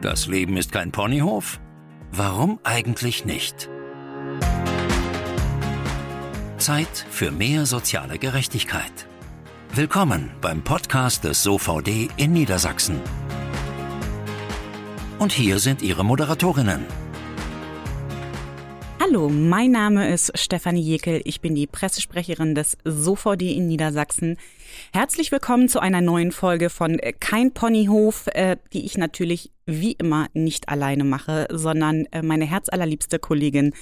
Das Leben ist kein Ponyhof? Warum eigentlich nicht? Zeit für mehr soziale Gerechtigkeit. Willkommen beim Podcast des SOVD in Niedersachsen. Und hier sind Ihre Moderatorinnen. Hallo, mein Name ist Stefanie Jekel. Ich bin die Pressesprecherin des SOVD in Niedersachsen. Herzlich willkommen zu einer neuen Folge von Kein Ponyhof, äh, die ich natürlich wie immer nicht alleine mache, sondern äh, meine herzallerliebste Kollegin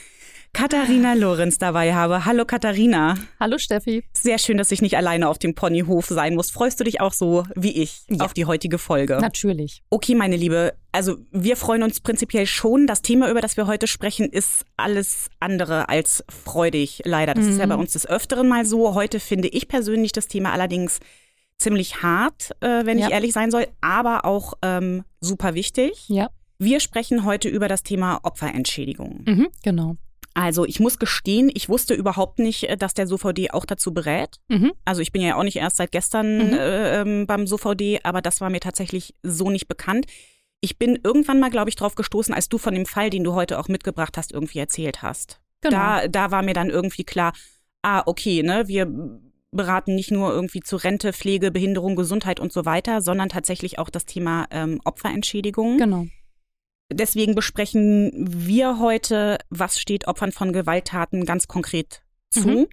Katharina Lorenz dabei habe. Hallo Katharina. Hallo Steffi. Sehr schön, dass ich nicht alleine auf dem Ponyhof sein muss. Freust du dich auch so wie ich ja. auf die heutige Folge? Natürlich. Okay, meine Liebe. Also wir freuen uns prinzipiell schon. Das Thema, über das wir heute sprechen, ist alles andere als freudig, leider. Das mhm. ist ja mhm. bei uns des Öfteren mal so. Heute finde ich persönlich das Thema allerdings ziemlich hart, äh, wenn ja. ich ehrlich sein soll, aber auch ähm, super wichtig. Ja. Wir sprechen heute über das Thema Opferentschädigung. Mhm, genau. Also ich muss gestehen, ich wusste überhaupt nicht, äh, dass der SOVD auch dazu berät. Mhm. Also ich bin ja auch nicht erst seit gestern mhm. äh, ähm, beim SOVD, aber das war mir tatsächlich so nicht bekannt. Ich bin irgendwann mal, glaube ich, drauf gestoßen, als du von dem Fall, den du heute auch mitgebracht hast, irgendwie erzählt hast. Genau. Da, da war mir dann irgendwie klar, ah, okay, ne, wir beraten nicht nur irgendwie zu Rente, Pflege, Behinderung, Gesundheit und so weiter, sondern tatsächlich auch das Thema ähm, Opferentschädigung. Genau. Deswegen besprechen wir heute, was steht Opfern von Gewalttaten ganz konkret zu. Mhm.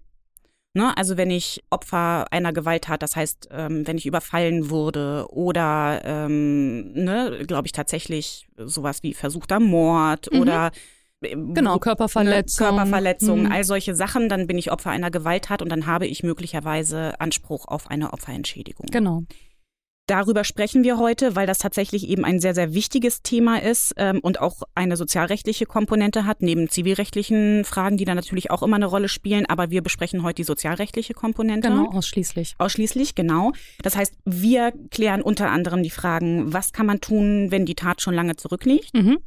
Ne, also wenn ich Opfer einer Gewalttat, das heißt, ähm, wenn ich überfallen wurde oder, ähm, ne, glaube ich tatsächlich sowas wie versuchter Mord mhm. oder äh, Genau, Körperverletzung. Ne, Körperverletzung, mhm. all solche Sachen, dann bin ich Opfer einer Gewalttat und dann habe ich möglicherweise Anspruch auf eine Opferentschädigung. Genau. Darüber sprechen wir heute, weil das tatsächlich eben ein sehr, sehr wichtiges Thema ist ähm, und auch eine sozialrechtliche Komponente hat, neben zivilrechtlichen Fragen, die da natürlich auch immer eine Rolle spielen. Aber wir besprechen heute die sozialrechtliche Komponente. Genau, ausschließlich. Ausschließlich, genau. Das heißt, wir klären unter anderem die Fragen, was kann man tun, wenn die Tat schon lange zurückliegt? Mhm.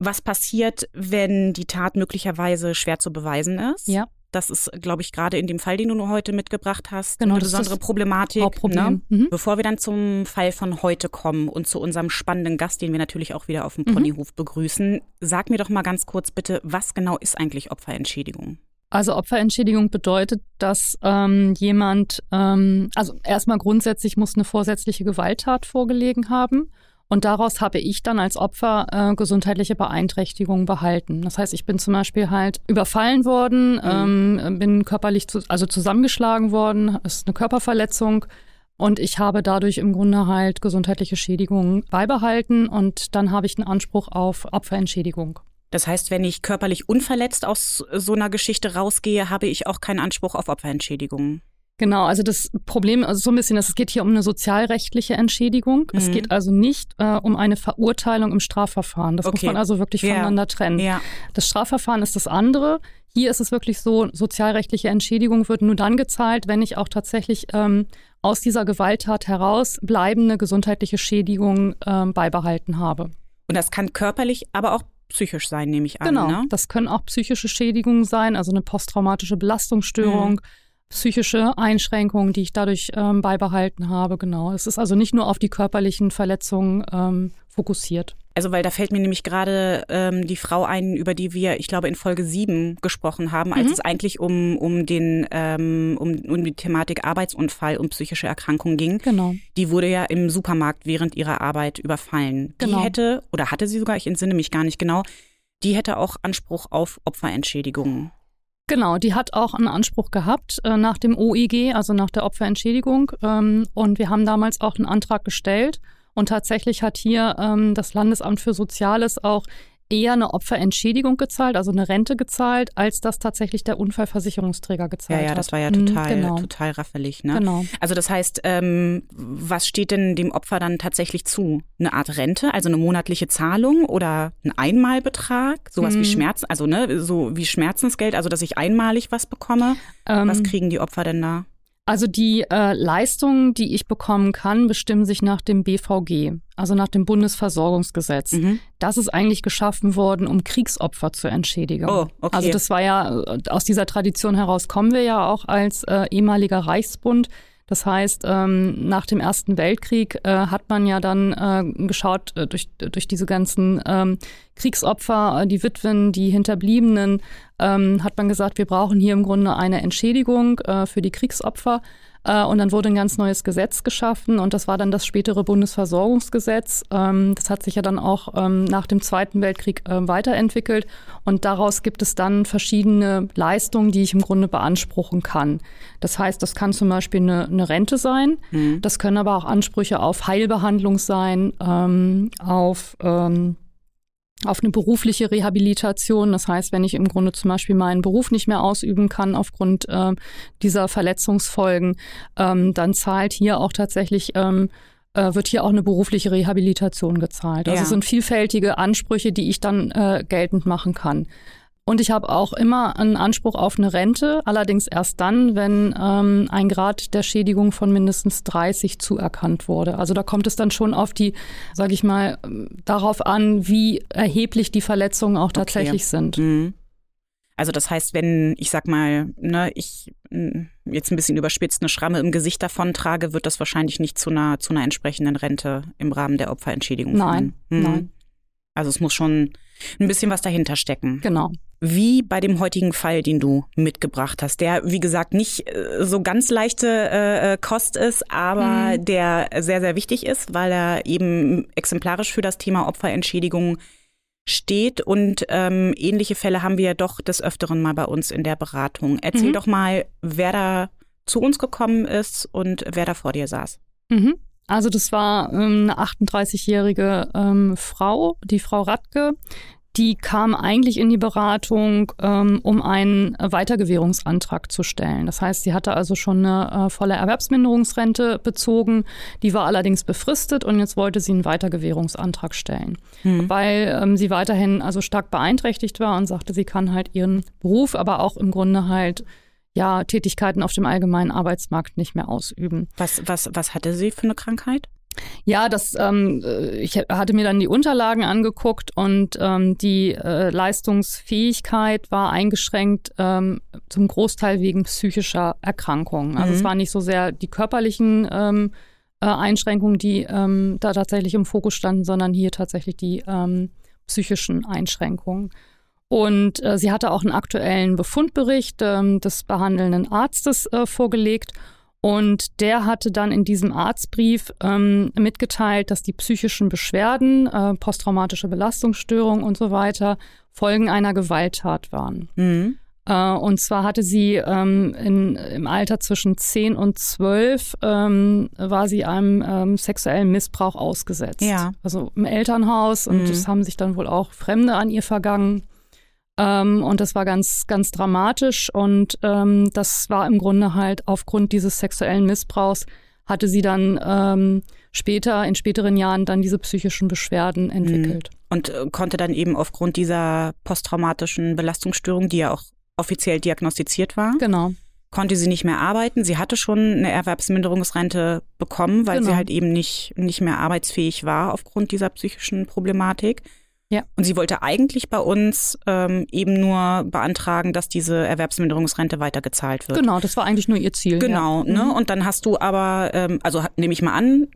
Was passiert, wenn die Tat möglicherweise schwer zu beweisen ist? Ja. Das ist, glaube ich, gerade in dem Fall, den du heute mitgebracht hast, genau, eine besondere Problematik. Hauptproblem. Ne? Mhm. Bevor wir dann zum Fall von heute kommen und zu unserem spannenden Gast, den wir natürlich auch wieder auf dem mhm. Ponyhof begrüßen, sag mir doch mal ganz kurz bitte, was genau ist eigentlich Opferentschädigung? Also Opferentschädigung bedeutet, dass ähm, jemand, ähm, also erstmal grundsätzlich muss eine vorsätzliche Gewalttat vorgelegen haben. Und daraus habe ich dann als Opfer äh, gesundheitliche Beeinträchtigungen behalten. Das heißt, ich bin zum Beispiel halt überfallen worden, mhm. ähm, bin körperlich zu, also zusammengeschlagen worden, ist eine Körperverletzung. Und ich habe dadurch im Grunde halt gesundheitliche Schädigungen beibehalten und dann habe ich einen Anspruch auf Opferentschädigung. Das heißt, wenn ich körperlich unverletzt aus so einer Geschichte rausgehe, habe ich auch keinen Anspruch auf Opferentschädigung. Genau, also das Problem, also so ein bisschen, dass es geht hier um eine sozialrechtliche Entschädigung. Mhm. Es geht also nicht äh, um eine Verurteilung im Strafverfahren. Das okay. muss man also wirklich ja. voneinander trennen. Ja. Das Strafverfahren ist das andere. Hier ist es wirklich so, sozialrechtliche Entschädigung wird nur dann gezahlt, wenn ich auch tatsächlich ähm, aus dieser Gewalttat heraus bleibende gesundheitliche Schädigung ähm, beibehalten habe. Und das kann körperlich, aber auch psychisch sein, nehme ich an. Genau, ne? das können auch psychische Schädigungen sein, also eine posttraumatische Belastungsstörung. Mhm psychische Einschränkungen, die ich dadurch ähm, beibehalten habe. Genau. Es ist also nicht nur auf die körperlichen Verletzungen ähm, fokussiert. Also, weil da fällt mir nämlich gerade ähm, die Frau ein, über die wir, ich glaube, in Folge 7 gesprochen haben, als mhm. es eigentlich um, um, den, ähm, um, um die Thematik Arbeitsunfall und psychische Erkrankung ging. Genau. Die wurde ja im Supermarkt während ihrer Arbeit überfallen. Genau. Die hätte, oder hatte sie sogar, ich entsinne mich gar nicht genau, die hätte auch Anspruch auf Opferentschädigung. Genau, die hat auch einen Anspruch gehabt äh, nach dem OEG, also nach der Opferentschädigung. Ähm, und wir haben damals auch einen Antrag gestellt. Und tatsächlich hat hier ähm, das Landesamt für Soziales auch eher eine Opferentschädigung gezahlt, also eine Rente gezahlt, als das tatsächlich der Unfallversicherungsträger gezahlt hat. Ja, ja, das war ja total, genau. total raffelig. Ne? Genau. Also das heißt, ähm, was steht denn dem Opfer dann tatsächlich zu? Eine Art Rente, also eine monatliche Zahlung oder ein Einmalbetrag, sowas mhm. wie Schmerz, also ne, so wie Schmerzensgeld, also dass ich einmalig was bekomme. Ähm, was kriegen die Opfer denn da? Also die äh, Leistungen, die ich bekommen kann, bestimmen sich nach dem BVG, also nach dem Bundesversorgungsgesetz. Mhm. Das ist eigentlich geschaffen worden, um Kriegsopfer zu entschädigen. Oh, okay. Also das war ja, äh, aus dieser Tradition heraus kommen wir ja auch als äh, ehemaliger Reichsbund. Das heißt, ähm, nach dem Ersten Weltkrieg äh, hat man ja dann äh, geschaut, äh, durch, durch diese ganzen ähm, Kriegsopfer, äh, die Witwen, die Hinterbliebenen, ähm, hat man gesagt, wir brauchen hier im Grunde eine Entschädigung äh, für die Kriegsopfer. Äh, und dann wurde ein ganz neues Gesetz geschaffen und das war dann das spätere Bundesversorgungsgesetz. Ähm, das hat sich ja dann auch ähm, nach dem Zweiten Weltkrieg äh, weiterentwickelt und daraus gibt es dann verschiedene Leistungen, die ich im Grunde beanspruchen kann. Das heißt, das kann zum Beispiel eine, eine Rente sein, mhm. das können aber auch Ansprüche auf Heilbehandlung sein, ähm, auf auf eine berufliche Rehabilitation. Das heißt, wenn ich im Grunde zum Beispiel meinen Beruf nicht mehr ausüben kann aufgrund äh, dieser Verletzungsfolgen, ähm, dann zahlt hier auch tatsächlich ähm, äh, wird hier auch eine berufliche Rehabilitation gezahlt. Also ja. es sind vielfältige Ansprüche, die ich dann äh, geltend machen kann. Und ich habe auch immer einen Anspruch auf eine Rente, allerdings erst dann, wenn ähm, ein Grad der Schädigung von mindestens 30 zuerkannt wurde. Also da kommt es dann schon auf die, sage ich mal, darauf an, wie erheblich die Verletzungen auch tatsächlich okay. sind. Mhm. Also das heißt, wenn ich sag mal, ne, ich mm, jetzt ein bisschen überspitzt eine Schramme im Gesicht davon trage, wird das wahrscheinlich nicht zu einer zu einer entsprechenden Rente im Rahmen der Opferentschädigung Nein, mhm. nein. Also es muss schon ein bisschen was dahinter stecken. Genau wie bei dem heutigen Fall, den du mitgebracht hast, der, wie gesagt, nicht äh, so ganz leichte äh, äh, Kost ist, aber mhm. der sehr, sehr wichtig ist, weil er eben exemplarisch für das Thema Opferentschädigung steht. Und ähm, ähnliche Fälle haben wir ja doch des Öfteren mal bei uns in der Beratung. Erzähl mhm. doch mal, wer da zu uns gekommen ist und wer da vor dir saß. Mhm. Also das war ähm, eine 38-jährige ähm, Frau, die Frau Radke, die kam eigentlich in die Beratung, ähm, um einen Weitergewährungsantrag zu stellen. Das heißt, sie hatte also schon eine äh, volle Erwerbsminderungsrente bezogen, die war allerdings befristet und jetzt wollte sie einen Weitergewährungsantrag stellen, mhm. weil ähm, sie weiterhin also stark beeinträchtigt war und sagte, sie kann halt ihren Beruf, aber auch im Grunde halt ja Tätigkeiten auf dem allgemeinen Arbeitsmarkt nicht mehr ausüben. Was was was hatte sie für eine Krankheit? Ja, das, ähm, äh, ich hatte mir dann die Unterlagen angeguckt und ähm, die äh, Leistungsfähigkeit war eingeschränkt ähm, zum Großteil wegen psychischer Erkrankungen. Also mhm. es waren nicht so sehr die körperlichen ähm, äh, Einschränkungen, die ähm, da tatsächlich im Fokus standen, sondern hier tatsächlich die ähm, psychischen Einschränkungen. Und äh, sie hatte auch einen aktuellen Befundbericht ähm, des behandelnden Arztes äh, vorgelegt. Und der hatte dann in diesem Arztbrief ähm, mitgeteilt, dass die psychischen Beschwerden, äh, posttraumatische Belastungsstörung und so weiter Folgen einer Gewalttat waren. Mhm. Äh, und zwar hatte sie ähm, in, im Alter zwischen 10 und 12 ähm, war sie einem ähm, sexuellen Missbrauch ausgesetzt. Ja. Also im Elternhaus und es mhm. haben sich dann wohl auch Fremde an ihr vergangen. Ähm, und das war ganz, ganz dramatisch. Und ähm, das war im Grunde halt aufgrund dieses sexuellen Missbrauchs hatte sie dann ähm, später, in späteren Jahren dann diese psychischen Beschwerden mhm. entwickelt. Und äh, konnte dann eben aufgrund dieser posttraumatischen Belastungsstörung, die ja auch offiziell diagnostiziert war, genau. konnte sie nicht mehr arbeiten. Sie hatte schon eine Erwerbsminderungsrente bekommen, weil genau. sie halt eben nicht, nicht mehr arbeitsfähig war aufgrund dieser psychischen Problematik. Ja. Und sie wollte eigentlich bei uns ähm, eben nur beantragen, dass diese Erwerbsminderungsrente weitergezahlt wird. Genau, das war eigentlich nur ihr Ziel. Genau, ja. ne? Mhm. Und dann hast du aber, ähm, also nehme ich mal an,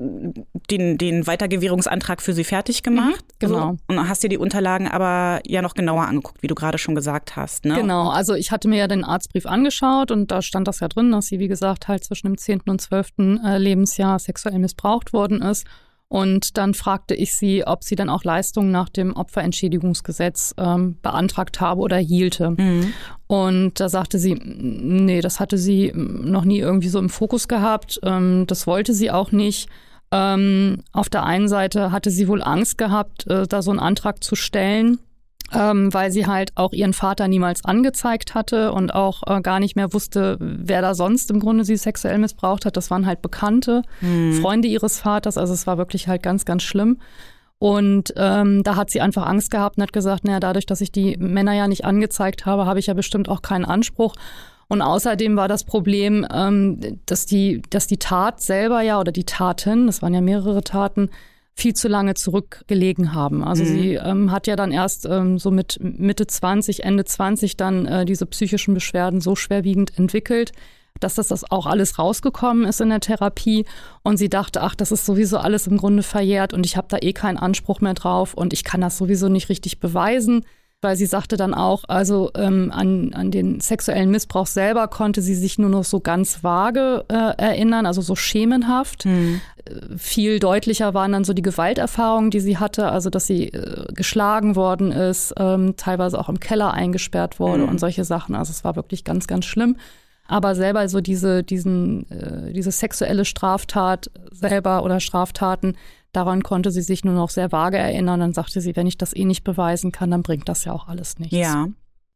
den, den Weitergewährungsantrag für sie fertig gemacht. Mhm, genau. So, und hast dir die Unterlagen aber ja noch genauer angeguckt, wie du gerade schon gesagt hast. Ne? Genau, also ich hatte mir ja den Arztbrief angeschaut und da stand das ja drin, dass sie, wie gesagt, halt zwischen dem 10. und 12. Äh, Lebensjahr sexuell missbraucht worden ist. Und dann fragte ich sie, ob sie dann auch Leistungen nach dem Opferentschädigungsgesetz ähm, beantragt habe oder hielte. Mhm. Und da sagte sie, nee, das hatte sie noch nie irgendwie so im Fokus gehabt. Ähm, das wollte sie auch nicht. Ähm, auf der einen Seite hatte sie wohl Angst gehabt, äh, da so einen Antrag zu stellen ähm, weil sie halt auch ihren Vater niemals angezeigt hatte und auch äh, gar nicht mehr wusste, wer da sonst im Grunde sie sexuell missbraucht hat. Das waren halt Bekannte, mhm. Freunde ihres Vaters. Also es war wirklich halt ganz, ganz schlimm. Und ähm, da hat sie einfach Angst gehabt und hat gesagt, naja, dadurch, dass ich die Männer ja nicht angezeigt habe, habe ich ja bestimmt auch keinen Anspruch. Und außerdem war das Problem, ähm, dass die, dass die Tat selber ja oder die Taten, das waren ja mehrere Taten, viel zu lange zurückgelegen haben. Also mhm. sie ähm, hat ja dann erst ähm, so mit Mitte 20, Ende 20 dann äh, diese psychischen Beschwerden so schwerwiegend entwickelt, dass das, das auch alles rausgekommen ist in der Therapie. Und sie dachte, ach, das ist sowieso alles im Grunde verjährt und ich habe da eh keinen Anspruch mehr drauf und ich kann das sowieso nicht richtig beweisen weil sie sagte dann auch, also ähm, an, an den sexuellen Missbrauch selber konnte sie sich nur noch so ganz vage äh, erinnern, also so schemenhaft. Mhm. Viel deutlicher waren dann so die Gewalterfahrungen, die sie hatte, also dass sie äh, geschlagen worden ist, ähm, teilweise auch im Keller eingesperrt wurde mhm. und solche Sachen. Also es war wirklich ganz, ganz schlimm. Aber selber so diese, diesen, äh, diese sexuelle Straftat selber oder Straftaten, Daran konnte sie sich nur noch sehr vage erinnern. Dann sagte sie, wenn ich das eh nicht beweisen kann, dann bringt das ja auch alles nichts. Ja.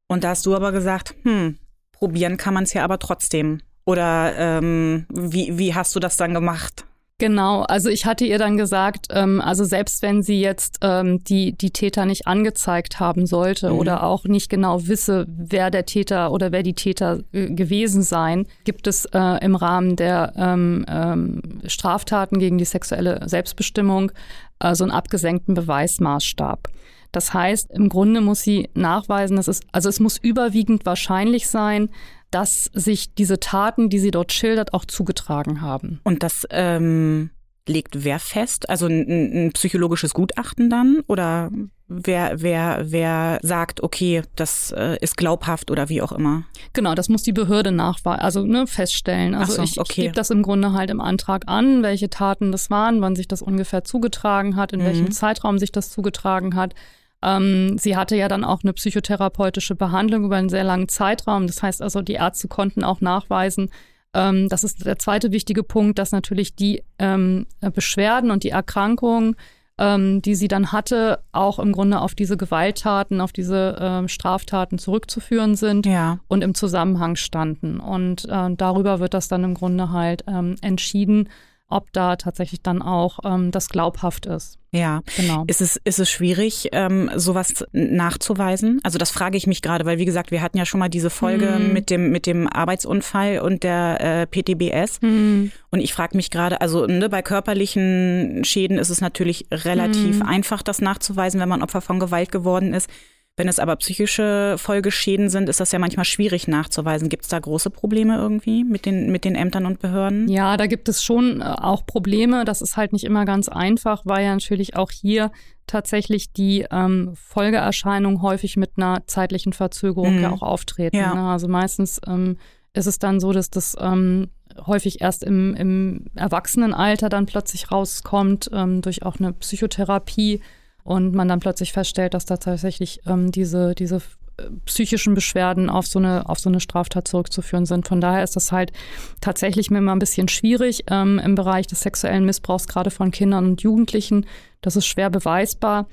Und da hast du aber gesagt, hm, probieren kann man es ja aber trotzdem. Oder ähm, wie, wie hast du das dann gemacht? Genau, also ich hatte ihr dann gesagt, ähm, also selbst wenn sie jetzt ähm, die, die Täter nicht angezeigt haben sollte mhm. oder auch nicht genau wisse, wer der Täter oder wer die Täter äh, gewesen seien, gibt es äh, im Rahmen der ähm, ähm, Straftaten gegen die sexuelle Selbstbestimmung äh, so einen abgesenkten Beweismaßstab. Das heißt, im Grunde muss sie nachweisen, dass es, also es muss überwiegend wahrscheinlich sein, dass sich diese Taten, die sie dort schildert, auch zugetragen haben. Und das ähm, legt wer fest? Also ein, ein psychologisches Gutachten dann? Oder wer, wer, wer sagt, okay, das äh, ist glaubhaft oder wie auch immer? Genau, das muss die Behörde nachweisen, also ne, feststellen. Also so, ich, okay. ich gebe das im Grunde halt im Antrag an, welche Taten das waren, wann sich das ungefähr zugetragen hat, in mhm. welchem Zeitraum sich das zugetragen hat. Ähm, sie hatte ja dann auch eine psychotherapeutische Behandlung über einen sehr langen Zeitraum. Das heißt also, die Ärzte konnten auch nachweisen, ähm, das ist der zweite wichtige Punkt, dass natürlich die ähm, Beschwerden und die Erkrankungen, ähm, die sie dann hatte, auch im Grunde auf diese Gewalttaten, auf diese äh, Straftaten zurückzuführen sind ja. und im Zusammenhang standen. Und äh, darüber wird das dann im Grunde halt ähm, entschieden ob da tatsächlich dann auch ähm, das glaubhaft ist. Ja, genau. Ist es, ist es schwierig, ähm, sowas nachzuweisen? Also das frage ich mich gerade, weil wie gesagt, wir hatten ja schon mal diese Folge mhm. mit dem mit dem Arbeitsunfall und der äh, PTBS. Mhm. Und ich frage mich gerade, also ne, bei körperlichen Schäden ist es natürlich relativ mhm. einfach, das nachzuweisen, wenn man Opfer von Gewalt geworden ist. Wenn es aber psychische Folgeschäden sind, ist das ja manchmal schwierig nachzuweisen. Gibt es da große Probleme irgendwie mit den, mit den Ämtern und Behörden? Ja, da gibt es schon äh, auch Probleme. Das ist halt nicht immer ganz einfach, weil ja natürlich auch hier tatsächlich die ähm, Folgeerscheinungen häufig mit einer zeitlichen Verzögerung mhm. ja auch auftreten. Ja. Ne? Also meistens ähm, ist es dann so, dass das ähm, häufig erst im, im Erwachsenenalter dann plötzlich rauskommt, ähm, durch auch eine Psychotherapie und man dann plötzlich feststellt, dass da tatsächlich ähm, diese, diese äh, psychischen Beschwerden auf so eine auf so eine Straftat zurückzuführen sind. Von daher ist das halt tatsächlich mir immer ein bisschen schwierig ähm, im Bereich des sexuellen Missbrauchs gerade von Kindern und Jugendlichen. Das ist schwer beweisbar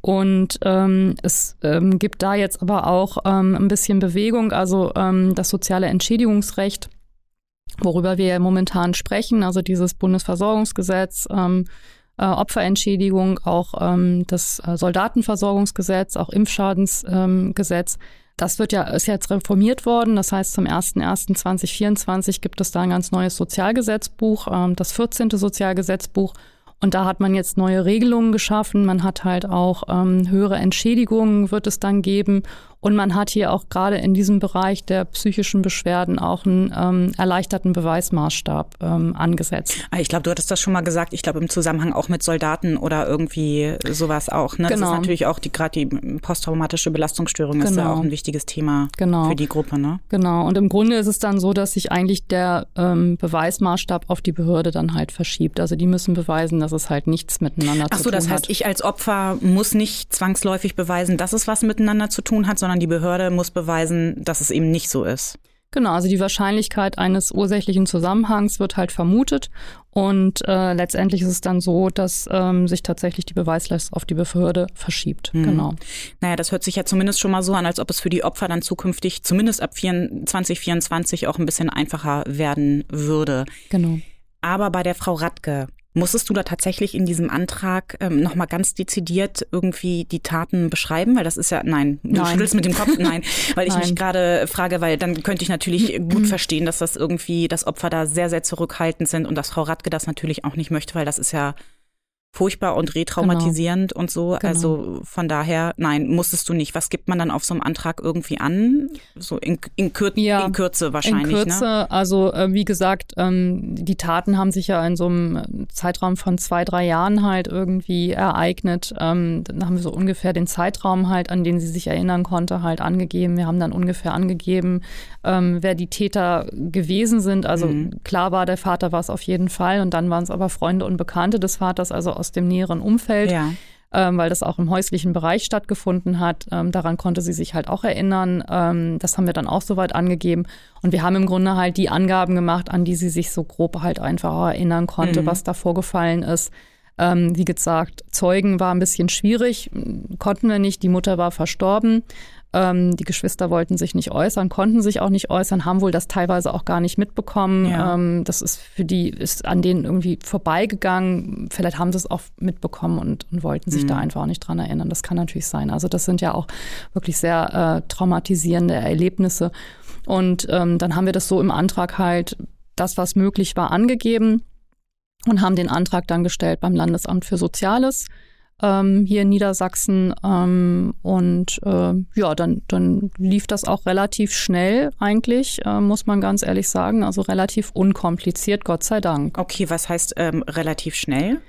und ähm, es ähm, gibt da jetzt aber auch ähm, ein bisschen Bewegung. Also ähm, das soziale Entschädigungsrecht, worüber wir momentan sprechen, also dieses Bundesversorgungsgesetz. Äh, Opferentschädigung, auch ähm, das äh, Soldatenversorgungsgesetz, auch Impfschadensgesetz. Ähm, das wird ja, ist jetzt reformiert worden. Das heißt, zum 01.01.2024 gibt es da ein ganz neues Sozialgesetzbuch, ähm, das 14. Sozialgesetzbuch. Und da hat man jetzt neue Regelungen geschaffen. Man hat halt auch ähm, höhere Entschädigungen wird es dann geben. Und man hat hier auch gerade in diesem Bereich der psychischen Beschwerden auch einen ähm, erleichterten Beweismaßstab ähm, angesetzt. Ah, ich glaube, du hattest das schon mal gesagt. Ich glaube, im Zusammenhang auch mit Soldaten oder irgendwie sowas auch. Ne? Genau. Das ist genau. natürlich auch die gerade die posttraumatische Belastungsstörung genau. ist ja genau. auch ein wichtiges Thema genau. für die Gruppe. Ne? Genau. Und im Grunde ist es dann so, dass sich eigentlich der ähm, Beweismaßstab auf die Behörde dann halt verschiebt. Also die müssen beweisen, dass es halt nichts miteinander Ach so, zu tun hat. Ach so, das heißt, ich als Opfer muss nicht zwangsläufig beweisen, dass es was miteinander zu tun hat, sondern die Behörde muss beweisen, dass es eben nicht so ist. Genau, also die Wahrscheinlichkeit eines ursächlichen Zusammenhangs wird halt vermutet und äh, letztendlich ist es dann so, dass ähm, sich tatsächlich die Beweislast auf die Behörde verschiebt. Mhm. Genau. Naja, das hört sich ja zumindest schon mal so an, als ob es für die Opfer dann zukünftig zumindest ab 2024 auch ein bisschen einfacher werden würde. Genau. Aber bei der Frau Radke, Musstest du da tatsächlich in diesem Antrag ähm, nochmal ganz dezidiert irgendwie die Taten beschreiben? Weil das ist ja, nein, du nein. schüttelst mit dem Kopf, nein, weil ich nein. mich gerade frage, weil dann könnte ich natürlich gut verstehen, dass das irgendwie, das Opfer da sehr, sehr zurückhaltend sind und dass Frau Radke das natürlich auch nicht möchte, weil das ist ja furchtbar und retraumatisierend genau. und so. Genau. Also von daher, nein, musstest du nicht. Was gibt man dann auf so einem Antrag irgendwie an? So in, in, Kür ja, in Kürze wahrscheinlich. In Kürze, ne? also äh, wie gesagt, ähm, die Taten haben sich ja in so einem Zeitraum von zwei, drei Jahren halt irgendwie ereignet. Ähm, dann haben wir so ungefähr den Zeitraum halt, an den sie sich erinnern konnte, halt angegeben. Wir haben dann ungefähr angegeben, ähm, wer die Täter gewesen sind. Also mhm. klar war, der Vater war es auf jeden Fall und dann waren es aber Freunde und Bekannte des Vaters, also aus dem näheren Umfeld. Ja. Ähm, weil das auch im häuslichen Bereich stattgefunden hat. Ähm, daran konnte sie sich halt auch erinnern. Ähm, das haben wir dann auch soweit angegeben. Und wir haben im Grunde halt die Angaben gemacht, an die sie sich so grob halt einfach erinnern konnte, mhm. was da vorgefallen ist. Ähm, wie gesagt, Zeugen war ein bisschen schwierig, konnten wir nicht. Die Mutter war verstorben. Ähm, die Geschwister wollten sich nicht äußern, konnten sich auch nicht äußern, haben wohl das teilweise auch gar nicht mitbekommen. Ja. Ähm, das ist für die, ist an denen irgendwie vorbeigegangen. Vielleicht haben sie es auch mitbekommen und, und wollten sich mhm. da einfach auch nicht dran erinnern. Das kann natürlich sein. Also das sind ja auch wirklich sehr äh, traumatisierende Erlebnisse. Und ähm, dann haben wir das so im Antrag halt, das, was möglich war, angegeben und haben den Antrag dann gestellt beim Landesamt für Soziales ähm, hier in Niedersachsen. Ähm, und äh, ja, dann, dann lief das auch relativ schnell eigentlich, äh, muss man ganz ehrlich sagen. Also relativ unkompliziert, Gott sei Dank. Okay, was heißt ähm, relativ schnell?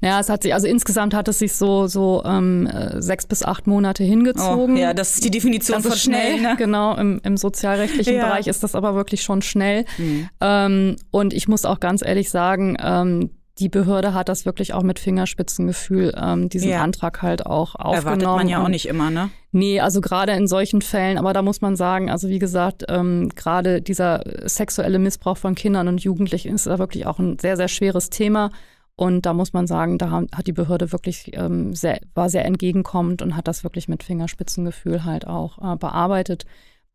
Naja, es hat sich, also insgesamt hat es sich so, so ähm, äh, sechs bis acht Monate hingezogen. Oh, ja, das ist die Definition das von schnell. schnell ne? Genau, im, im sozialrechtlichen ja. Bereich ist das aber wirklich schon schnell. Mhm. Ähm, und ich muss auch ganz ehrlich sagen, ähm, die Behörde hat das wirklich auch mit Fingerspitzengefühl, ähm, diesen ja. Antrag halt auch aufgenommen. Erwartet man ja auch nicht immer, ne? Nee, also gerade in solchen Fällen, aber da muss man sagen, also wie gesagt, ähm, gerade dieser sexuelle Missbrauch von Kindern und Jugendlichen ist da wirklich auch ein sehr, sehr schweres Thema. Und da muss man sagen, da hat die Behörde wirklich ähm, sehr, war sehr entgegenkommend und hat das wirklich mit Fingerspitzengefühl halt auch äh, bearbeitet.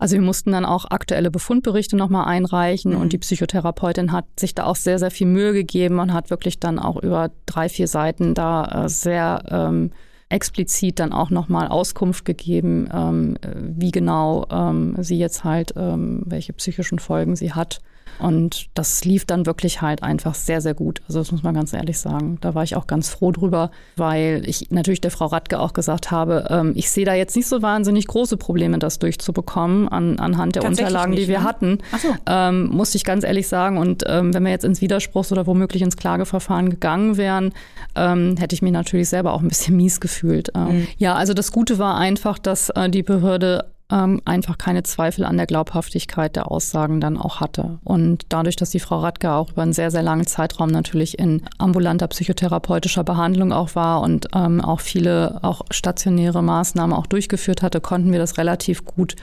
Also wir mussten dann auch aktuelle Befundberichte nochmal einreichen mhm. und die Psychotherapeutin hat sich da auch sehr, sehr viel Mühe gegeben und hat wirklich dann auch über drei, vier Seiten da äh, sehr ähm, explizit dann auch nochmal Auskunft gegeben, ähm, wie genau ähm, sie jetzt halt, ähm, welche psychischen Folgen sie hat. Und das lief dann wirklich halt einfach sehr, sehr gut. Also das muss man ganz ehrlich sagen. Da war ich auch ganz froh drüber, weil ich natürlich der Frau Radke auch gesagt habe, ähm, ich sehe da jetzt nicht so wahnsinnig große Probleme, das durchzubekommen an, anhand der Unterlagen, nicht, die wir ne? hatten. Ach so. Ähm, musste ich ganz ehrlich sagen. Und ähm, wenn wir jetzt ins Widerspruchs- oder womöglich ins Klageverfahren gegangen wären, ähm, hätte ich mich natürlich selber auch ein bisschen mies gefühlt. Ähm, mhm. Ja, also das Gute war einfach, dass äh, die Behörde ähm, einfach keine Zweifel an der Glaubhaftigkeit der Aussagen dann auch hatte. Und dadurch, dass die Frau Radke auch über einen sehr, sehr langen Zeitraum natürlich in ambulanter psychotherapeutischer Behandlung auch war und ähm, auch viele auch stationäre Maßnahmen auch durchgeführt hatte, konnten wir das relativ gut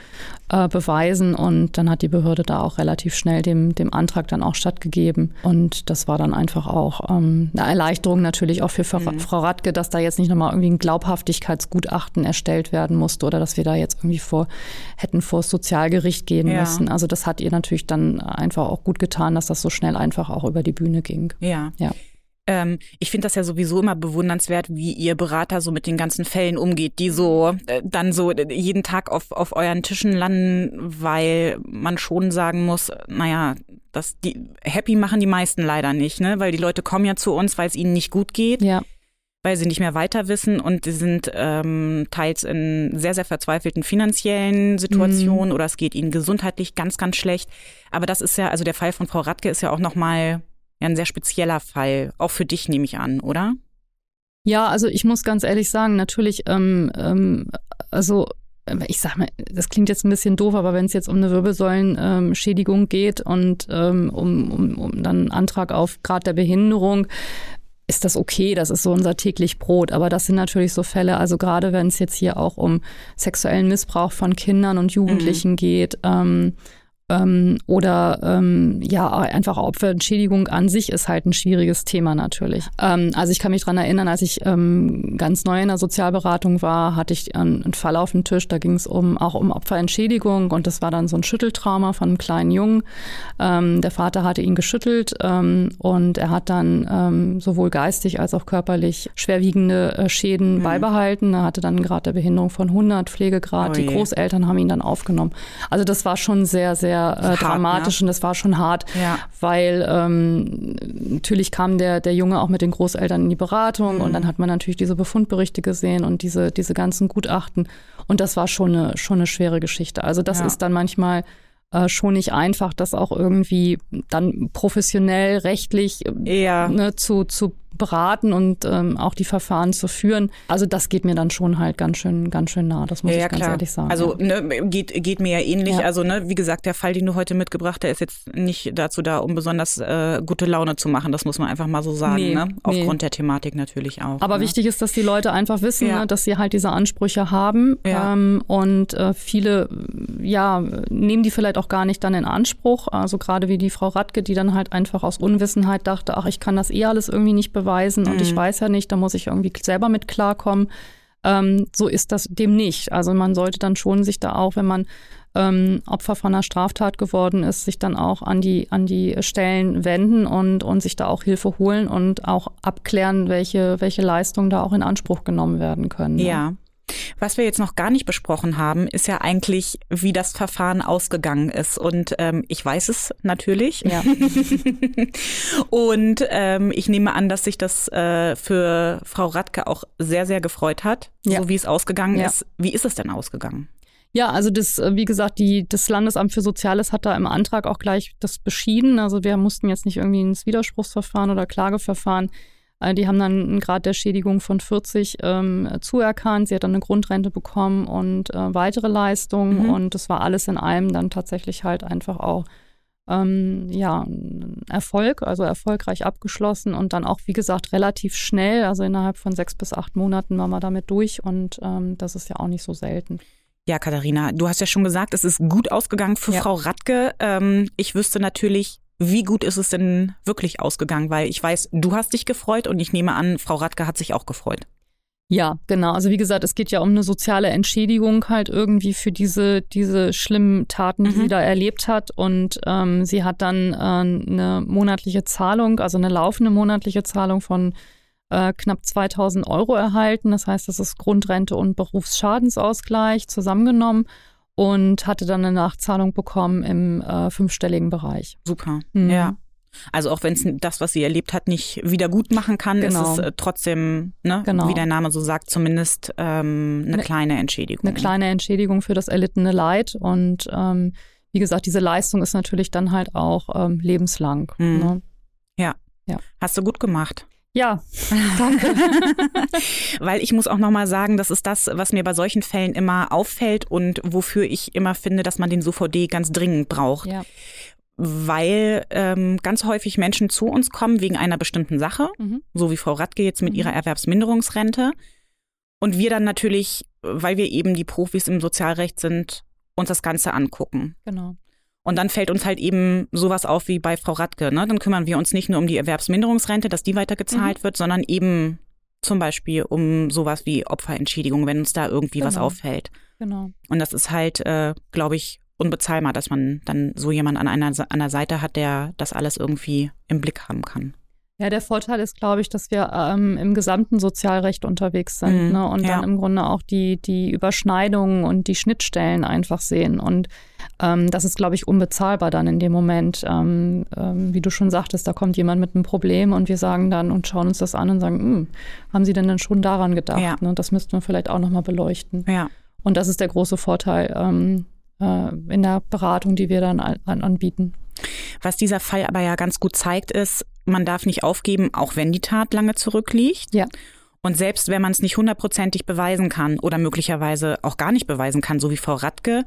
äh, beweisen. Und dann hat die Behörde da auch relativ schnell dem, dem Antrag dann auch stattgegeben. Und das war dann einfach auch ähm, eine Erleichterung natürlich auch für mhm. Frau Radke, dass da jetzt nicht nochmal irgendwie ein Glaubhaftigkeitsgutachten erstellt werden musste oder dass wir da jetzt irgendwie vor hätten vor das Sozialgericht gehen ja. müssen. Also das hat ihr natürlich dann einfach auch gut getan, dass das so schnell einfach auch über die Bühne ging. Ja. ja. Ähm, ich finde das ja sowieso immer bewundernswert, wie ihr Berater so mit den ganzen Fällen umgeht, die so äh, dann so jeden Tag auf, auf euren Tischen landen, weil man schon sagen muss, naja, das die happy machen die meisten leider nicht, ne? Weil die Leute kommen ja zu uns, weil es ihnen nicht gut geht. Ja weil sie nicht mehr weiter wissen und sie sind ähm, teils in sehr, sehr verzweifelten finanziellen Situationen mhm. oder es geht ihnen gesundheitlich ganz, ganz schlecht. Aber das ist ja, also der Fall von Frau Radke ist ja auch nochmal ja, ein sehr spezieller Fall, auch für dich nehme ich an, oder? Ja, also ich muss ganz ehrlich sagen, natürlich, ähm, ähm, also ich sag mal, das klingt jetzt ein bisschen doof, aber wenn es jetzt um eine Wirbelsäulenschädigung ähm, geht und ähm, um, um, um dann einen Antrag auf Grad der Behinderung, ist das okay, das ist so unser täglich Brot. Aber das sind natürlich so Fälle, also gerade wenn es jetzt hier auch um sexuellen Missbrauch von Kindern und Jugendlichen mhm. geht, ähm, ähm, oder ähm, ja, einfach Opferentschädigung an sich ist halt ein schwieriges Thema natürlich. Ähm, also ich kann mich dran erinnern, als ich ähm, ganz neu in der Sozialberatung war, hatte ich einen, einen Fall auf dem Tisch, da ging es um, auch um Opferentschädigung und das war dann so ein Schütteltrauma von einem kleinen Jungen. Ähm, der Vater hatte ihn geschüttelt ähm, und er hat dann ähm, sowohl geistig als auch körperlich schwerwiegende äh, Schäden mhm. beibehalten. Er hatte dann gerade der Behinderung von 100 Pflegegrad. Oh Die Großeltern haben ihn dann aufgenommen. Also das war schon sehr, sehr sehr äh, hart, dramatisch ne? und das war schon hart, ja. weil ähm, natürlich kam der, der Junge auch mit den Großeltern in die Beratung mhm. und dann hat man natürlich diese Befundberichte gesehen und diese, diese ganzen Gutachten und das war schon eine, schon eine schwere Geschichte. Also das ja. ist dann manchmal äh, schon nicht einfach, das auch irgendwie dann professionell, rechtlich ja. ne, zu, zu beraten und ähm, auch die Verfahren zu führen. Also das geht mir dann schon halt ganz schön, ganz schön nah. Das muss ja, ich ganz klar. ehrlich sagen. Also ne, geht, geht mir ja ähnlich. Ja. Also ne, wie gesagt, der Fall, den du heute mitgebracht, der ist jetzt nicht dazu da, um besonders äh, gute Laune zu machen. Das muss man einfach mal so sagen. Nee, ne? Aufgrund nee. der Thematik natürlich auch. Aber ne? wichtig ist, dass die Leute einfach wissen, ja. ne, dass sie halt diese Ansprüche haben. Ja. Ähm, und äh, viele, ja, nehmen die vielleicht auch gar nicht dann in Anspruch. Also gerade wie die Frau Radke, die dann halt einfach aus Unwissenheit dachte, ach, ich kann das eh alles irgendwie nicht beweisen beweisen und ich mhm. weiß ja nicht, da muss ich irgendwie selber mit klarkommen. Ähm, so ist das dem nicht. Also man sollte dann schon sich da auch, wenn man ähm, Opfer von einer Straftat geworden ist, sich dann auch an die, an die Stellen wenden und, und sich da auch Hilfe holen und auch abklären, welche, welche Leistungen da auch in Anspruch genommen werden können. Ne? Ja. Was wir jetzt noch gar nicht besprochen haben, ist ja eigentlich, wie das Verfahren ausgegangen ist. Und ähm, ich weiß es natürlich. Ja. und ähm, ich nehme an, dass sich das äh, für Frau Radke auch sehr, sehr gefreut hat, ja. so wie es ausgegangen ja. ist. Wie ist es denn ausgegangen? Ja, also das, äh, wie gesagt, die, das Landesamt für Soziales hat da im Antrag auch gleich das beschieden. Also wir mussten jetzt nicht irgendwie ins Widerspruchsverfahren oder Klageverfahren die haben dann einen Grad der Schädigung von 40 ähm, zuerkannt. Sie hat dann eine Grundrente bekommen und äh, weitere Leistungen. Mhm. Und das war alles in allem dann tatsächlich halt einfach auch ähm, ja, Erfolg, also erfolgreich abgeschlossen und dann auch, wie gesagt, relativ schnell, also innerhalb von sechs bis acht Monaten waren wir damit durch und ähm, das ist ja auch nicht so selten. Ja, Katharina, du hast ja schon gesagt, es ist gut ausgegangen für ja. Frau Radke. Ähm, ich wüsste natürlich wie gut ist es denn wirklich ausgegangen? Weil ich weiß, du hast dich gefreut und ich nehme an, Frau Radke hat sich auch gefreut. Ja, genau. Also wie gesagt, es geht ja um eine soziale Entschädigung halt irgendwie für diese, diese schlimmen Taten, die mhm. sie da erlebt hat. Und ähm, sie hat dann äh, eine monatliche Zahlung, also eine laufende monatliche Zahlung von äh, knapp 2000 Euro erhalten. Das heißt, das ist Grundrente und Berufsschadensausgleich zusammengenommen und hatte dann eine Nachzahlung bekommen im äh, fünfstelligen Bereich. Super, mhm. ja. Also auch wenn es das, was sie erlebt hat, nicht wieder gut machen kann, genau. ist es äh, trotzdem, ne, genau. wie der Name so sagt, zumindest ähm, eine ne, kleine Entschädigung. Eine kleine Entschädigung für das erlittene Leid. Und ähm, wie gesagt, diese Leistung ist natürlich dann halt auch ähm, lebenslang. Mhm. Ne? Ja. ja. Hast du gut gemacht. Ja, danke. Weil ich muss auch nochmal sagen, das ist das, was mir bei solchen Fällen immer auffällt und wofür ich immer finde, dass man den SOVD ganz dringend braucht. Ja. Weil ähm, ganz häufig Menschen zu uns kommen wegen einer bestimmten Sache, mhm. so wie Frau Radke jetzt mit mhm. ihrer Erwerbsminderungsrente. Und wir dann natürlich, weil wir eben die Profis im Sozialrecht sind, uns das Ganze angucken. Genau. Und dann fällt uns halt eben sowas auf wie bei Frau Radke. Ne? Dann kümmern wir uns nicht nur um die Erwerbsminderungsrente, dass die weitergezahlt mhm. wird, sondern eben zum Beispiel um sowas wie Opferentschädigung, wenn uns da irgendwie genau. was auffällt. Genau. Und das ist halt, äh, glaube ich, unbezahlbar, dass man dann so jemand an einer an der Seite hat, der das alles irgendwie im Blick haben kann. Ja, der Vorteil ist, glaube ich, dass wir ähm, im gesamten Sozialrecht unterwegs sind mhm, ne? und ja. dann im Grunde auch die, die Überschneidungen und die Schnittstellen einfach sehen. Und ähm, das ist, glaube ich, unbezahlbar dann in dem Moment. Ähm, ähm, wie du schon sagtest, da kommt jemand mit einem Problem und wir sagen dann und schauen uns das an und sagen, hm, haben Sie denn dann schon daran gedacht? Ja. Ne? Das müssten wir vielleicht auch nochmal beleuchten. Ja. Und das ist der große Vorteil ähm, äh, in der Beratung, die wir dann an, anbieten. Was dieser Fall aber ja ganz gut zeigt, ist, man darf nicht aufgeben, auch wenn die Tat lange zurückliegt. Ja. Und selbst wenn man es nicht hundertprozentig beweisen kann oder möglicherweise auch gar nicht beweisen kann, so wie Frau Radke,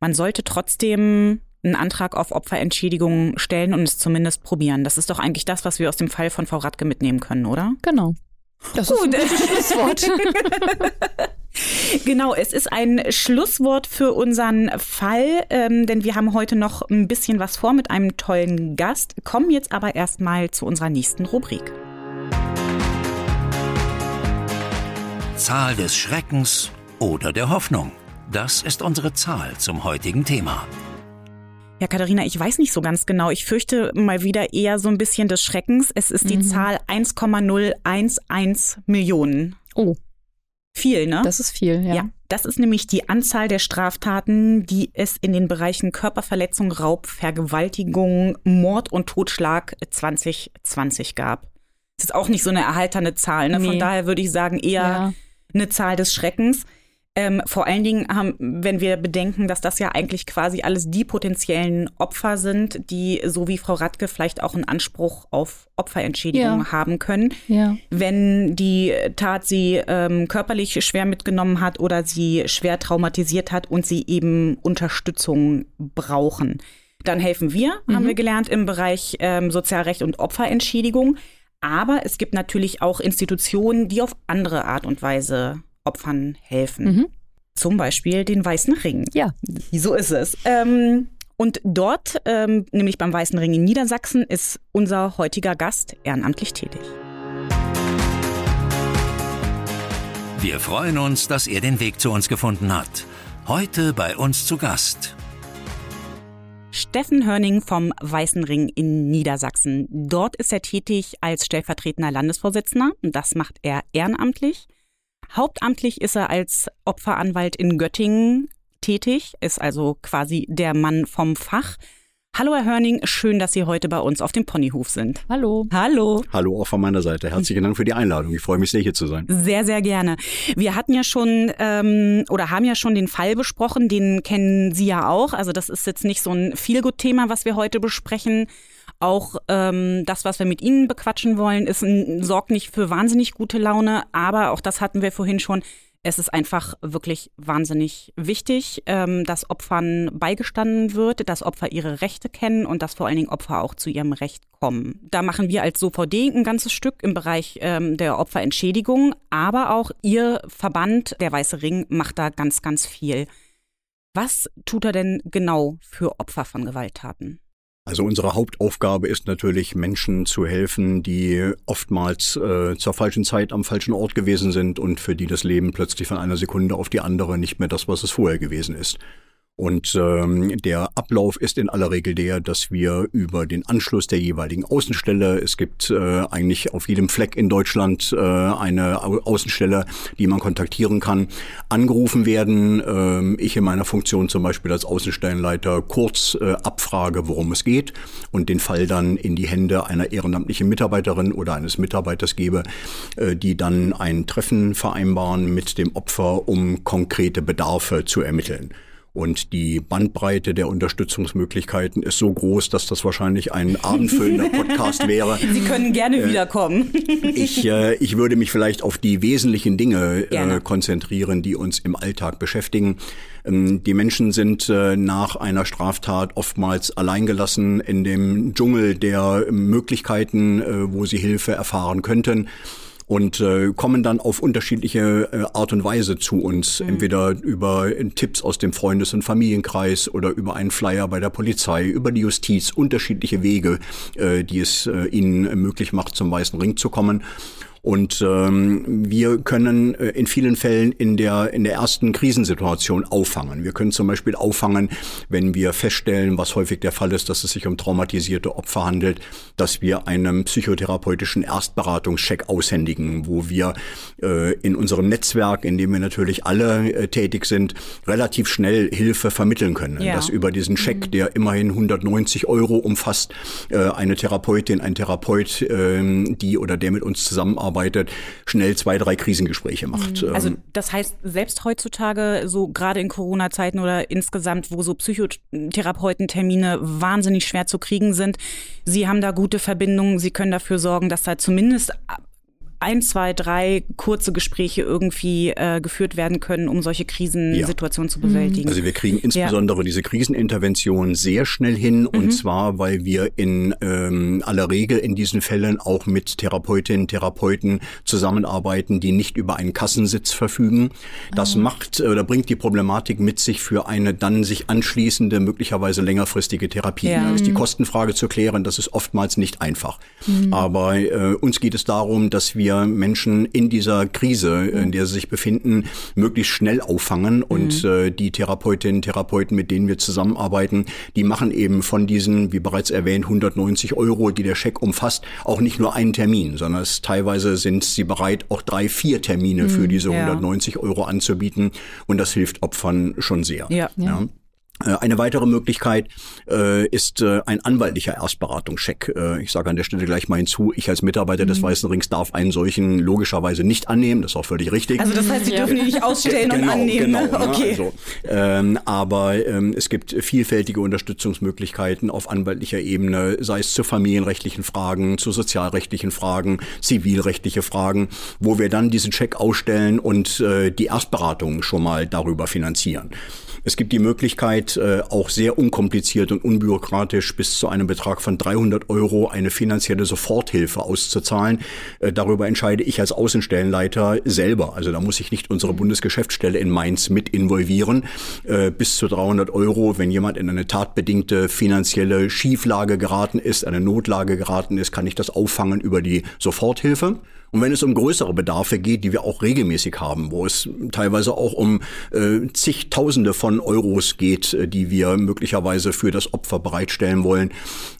man sollte trotzdem einen Antrag auf Opferentschädigung stellen und es zumindest probieren. Das ist doch eigentlich das, was wir aus dem Fall von Frau Radke mitnehmen können, oder? Genau. Das Gut. ist ein gutes Schlusswort. Genau, es ist ein Schlusswort für unseren Fall, ähm, denn wir haben heute noch ein bisschen was vor mit einem tollen Gast, kommen jetzt aber erstmal zu unserer nächsten Rubrik. Zahl des Schreckens oder der Hoffnung. Das ist unsere Zahl zum heutigen Thema. Ja, Katharina, ich weiß nicht so ganz genau. Ich fürchte mal wieder eher so ein bisschen des Schreckens. Es ist die mhm. Zahl 1,011 Millionen. Oh. Viel, ne? Das ist viel, ja. ja. Das ist nämlich die Anzahl der Straftaten, die es in den Bereichen Körperverletzung, Raub, Vergewaltigung, Mord und Totschlag 2020 gab. Das ist auch nicht so eine erhalterne Zahl. Ne? Nee. Von daher würde ich sagen, eher ja. eine Zahl des Schreckens. Ähm, vor allen Dingen haben, wenn wir bedenken, dass das ja eigentlich quasi alles die potenziellen Opfer sind, die so wie Frau Radke vielleicht auch einen Anspruch auf Opferentschädigung ja. haben können. Ja. Wenn die Tat sie ähm, körperlich schwer mitgenommen hat oder sie schwer traumatisiert hat und sie eben Unterstützung brauchen. Dann helfen wir, mhm. haben wir gelernt, im Bereich ähm, Sozialrecht und Opferentschädigung. Aber es gibt natürlich auch Institutionen, die auf andere Art und Weise Opfern helfen. Mhm. Zum Beispiel den Weißen Ring. Ja. So ist es. Ähm, und dort, ähm, nämlich beim Weißen Ring in Niedersachsen, ist unser heutiger Gast ehrenamtlich tätig. Wir freuen uns, dass er den Weg zu uns gefunden hat. Heute bei uns zu Gast. Steffen Hörning vom Weißen Ring in Niedersachsen. Dort ist er tätig als stellvertretender Landesvorsitzender. Das macht er ehrenamtlich. Hauptamtlich ist er als Opferanwalt in Göttingen tätig, ist also quasi der Mann vom Fach. Hallo Herr Hörning, schön, dass Sie heute bei uns auf dem Ponyhof sind. Hallo. Hallo. Hallo auch von meiner Seite. Herzlichen Dank für die Einladung. Ich freue mich sehr, hier zu sein. Sehr, sehr gerne. Wir hatten ja schon ähm, oder haben ja schon den Fall besprochen, den kennen Sie ja auch. Also das ist jetzt nicht so ein Feelgood-Thema, was wir heute besprechen. Auch ähm, das, was wir mit Ihnen bequatschen wollen, ist ein, sorgt nicht für wahnsinnig gute Laune, aber auch das hatten wir vorhin schon. Es ist einfach wirklich wahnsinnig wichtig, ähm, dass Opfern beigestanden wird, dass Opfer ihre Rechte kennen und dass vor allen Dingen Opfer auch zu ihrem Recht kommen. Da machen wir als SOVD ein ganzes Stück im Bereich ähm, der Opferentschädigung, aber auch Ihr Verband, der Weiße Ring, macht da ganz, ganz viel. Was tut er denn genau für Opfer von Gewalttaten? Also unsere Hauptaufgabe ist natürlich, Menschen zu helfen, die oftmals äh, zur falschen Zeit am falschen Ort gewesen sind und für die das Leben plötzlich von einer Sekunde auf die andere nicht mehr das, was es vorher gewesen ist. Und ähm, der Ablauf ist in aller Regel der, dass wir über den Anschluss der jeweiligen Außenstelle, es gibt äh, eigentlich auf jedem Fleck in Deutschland äh, eine Außenstelle, die man kontaktieren kann, angerufen werden. Ähm, ich in meiner Funktion zum Beispiel als Außenstellenleiter kurz äh, abfrage, worum es geht und den Fall dann in die Hände einer ehrenamtlichen Mitarbeiterin oder eines Mitarbeiters gebe, äh, die dann ein Treffen vereinbaren mit dem Opfer, um konkrete Bedarfe zu ermitteln. Und die Bandbreite der Unterstützungsmöglichkeiten ist so groß, dass das wahrscheinlich ein abendfüllender Podcast wäre. Sie können gerne äh, wiederkommen. ich, äh, ich würde mich vielleicht auf die wesentlichen Dinge äh, konzentrieren, die uns im Alltag beschäftigen. Ähm, die Menschen sind äh, nach einer Straftat oftmals alleingelassen in dem Dschungel der Möglichkeiten, äh, wo sie Hilfe erfahren könnten und äh, kommen dann auf unterschiedliche äh, Art und Weise zu uns, mhm. entweder über Tipps aus dem Freundes- und Familienkreis oder über einen Flyer bei der Polizei, über die Justiz, unterschiedliche Wege, äh, die es äh, ihnen möglich macht, zum Weißen Ring zu kommen. Und ähm, wir können äh, in vielen Fällen in der, in der ersten Krisensituation auffangen. Wir können zum Beispiel auffangen, wenn wir feststellen, was häufig der Fall ist, dass es sich um traumatisierte Opfer handelt, dass wir einen psychotherapeutischen Erstberatungscheck aushändigen, wo wir äh, in unserem Netzwerk, in dem wir natürlich alle äh, tätig sind, relativ schnell Hilfe vermitteln können. Ja. Dass über diesen Check, mhm. der immerhin 190 Euro umfasst, äh, eine Therapeutin, ein Therapeut, äh, die oder der mit uns zusammenarbeitet, arbeitet, schnell zwei, drei Krisengespräche macht. Mhm. Also das heißt, selbst heutzutage, so gerade in Corona-Zeiten oder insgesamt, wo so Psychotherapeutentermine wahnsinnig schwer zu kriegen sind, Sie haben da gute Verbindungen, Sie können dafür sorgen, dass da zumindest ein, zwei, drei kurze Gespräche irgendwie äh, geführt werden können, um solche Krisensituationen ja. zu bewältigen. Also wir kriegen insbesondere ja. diese Krisenintervention sehr schnell hin mhm. und zwar, weil wir in ähm, aller Regel in diesen Fällen auch mit Therapeutinnen, Therapeuten zusammenarbeiten, die nicht über einen Kassensitz verfügen. Das ah. macht oder bringt die Problematik mit sich für eine dann sich anschließende, möglicherweise längerfristige Therapie. Ja. Da ist die mhm. Kostenfrage zu klären, das ist oftmals nicht einfach. Mhm. Aber äh, uns geht es darum, dass wir wir Menschen in dieser Krise, in der sie sich befinden, möglichst schnell auffangen. Und mhm. äh, die Therapeutinnen, Therapeuten, mit denen wir zusammenarbeiten, die machen eben von diesen, wie bereits erwähnt, 190 Euro, die der Scheck umfasst, auch nicht nur einen Termin, sondern es, teilweise sind sie bereit, auch drei, vier Termine mhm, für diese 190 ja. Euro anzubieten. Und das hilft Opfern schon sehr. ja. ja. Äh, eine weitere Möglichkeit äh, ist äh, ein anwaltlicher Erstberatungscheck. Äh, ich sage an der Stelle gleich mal hinzu, ich als Mitarbeiter mhm. des Weißen Rings darf einen solchen logischerweise nicht annehmen. Das ist auch völlig richtig. Also das heißt, Sie dürfen ihn nicht ausstellen genau, und annehmen. Genau, ne? okay. Also, ähm, aber ähm, es gibt vielfältige Unterstützungsmöglichkeiten auf anwaltlicher Ebene, sei es zu familienrechtlichen Fragen, zu sozialrechtlichen Fragen, zivilrechtliche Fragen, wo wir dann diesen Check ausstellen und äh, die Erstberatung schon mal darüber finanzieren. Es gibt die Möglichkeit, äh, auch sehr unkompliziert und unbürokratisch bis zu einem Betrag von 300 Euro eine finanzielle Soforthilfe auszuzahlen. Äh, darüber entscheide ich als Außenstellenleiter selber. Also da muss ich nicht unsere mhm. Bundesgeschäftsstelle in Mainz mit involvieren. Äh, bis zu 300 Euro, wenn jemand in eine tatbedingte finanzielle Schieflage geraten ist, eine Notlage geraten ist, kann ich das auffangen über die Soforthilfe. Und wenn es um größere Bedarfe geht, die wir auch regelmäßig haben, wo es teilweise auch um äh, zigtausende von Euros geht, äh, die wir möglicherweise für das Opfer bereitstellen wollen,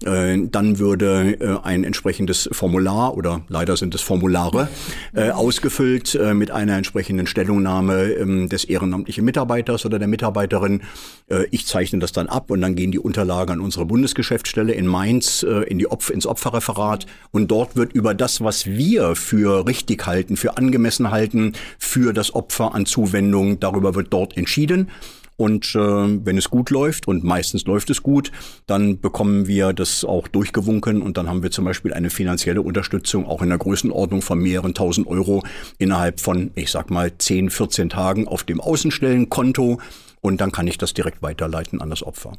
äh, dann würde äh, ein entsprechendes Formular oder leider sind es Formulare äh, ausgefüllt äh, mit einer entsprechenden Stellungnahme äh, des ehrenamtlichen Mitarbeiters oder der Mitarbeiterin. Äh, ich zeichne das dann ab und dann gehen die Unterlagen an unsere Bundesgeschäftsstelle in Mainz äh, in die Opfer, ins Opferreferat und dort wird über das, was wir für für richtig halten, für angemessen halten, für das Opfer an Zuwendung. Darüber wird dort entschieden. Und äh, wenn es gut läuft, und meistens läuft es gut, dann bekommen wir das auch durchgewunken und dann haben wir zum Beispiel eine finanzielle Unterstützung auch in der Größenordnung von mehreren tausend Euro innerhalb von, ich sag mal, 10, 14 Tagen auf dem Außenstellenkonto und dann kann ich das direkt weiterleiten an das Opfer.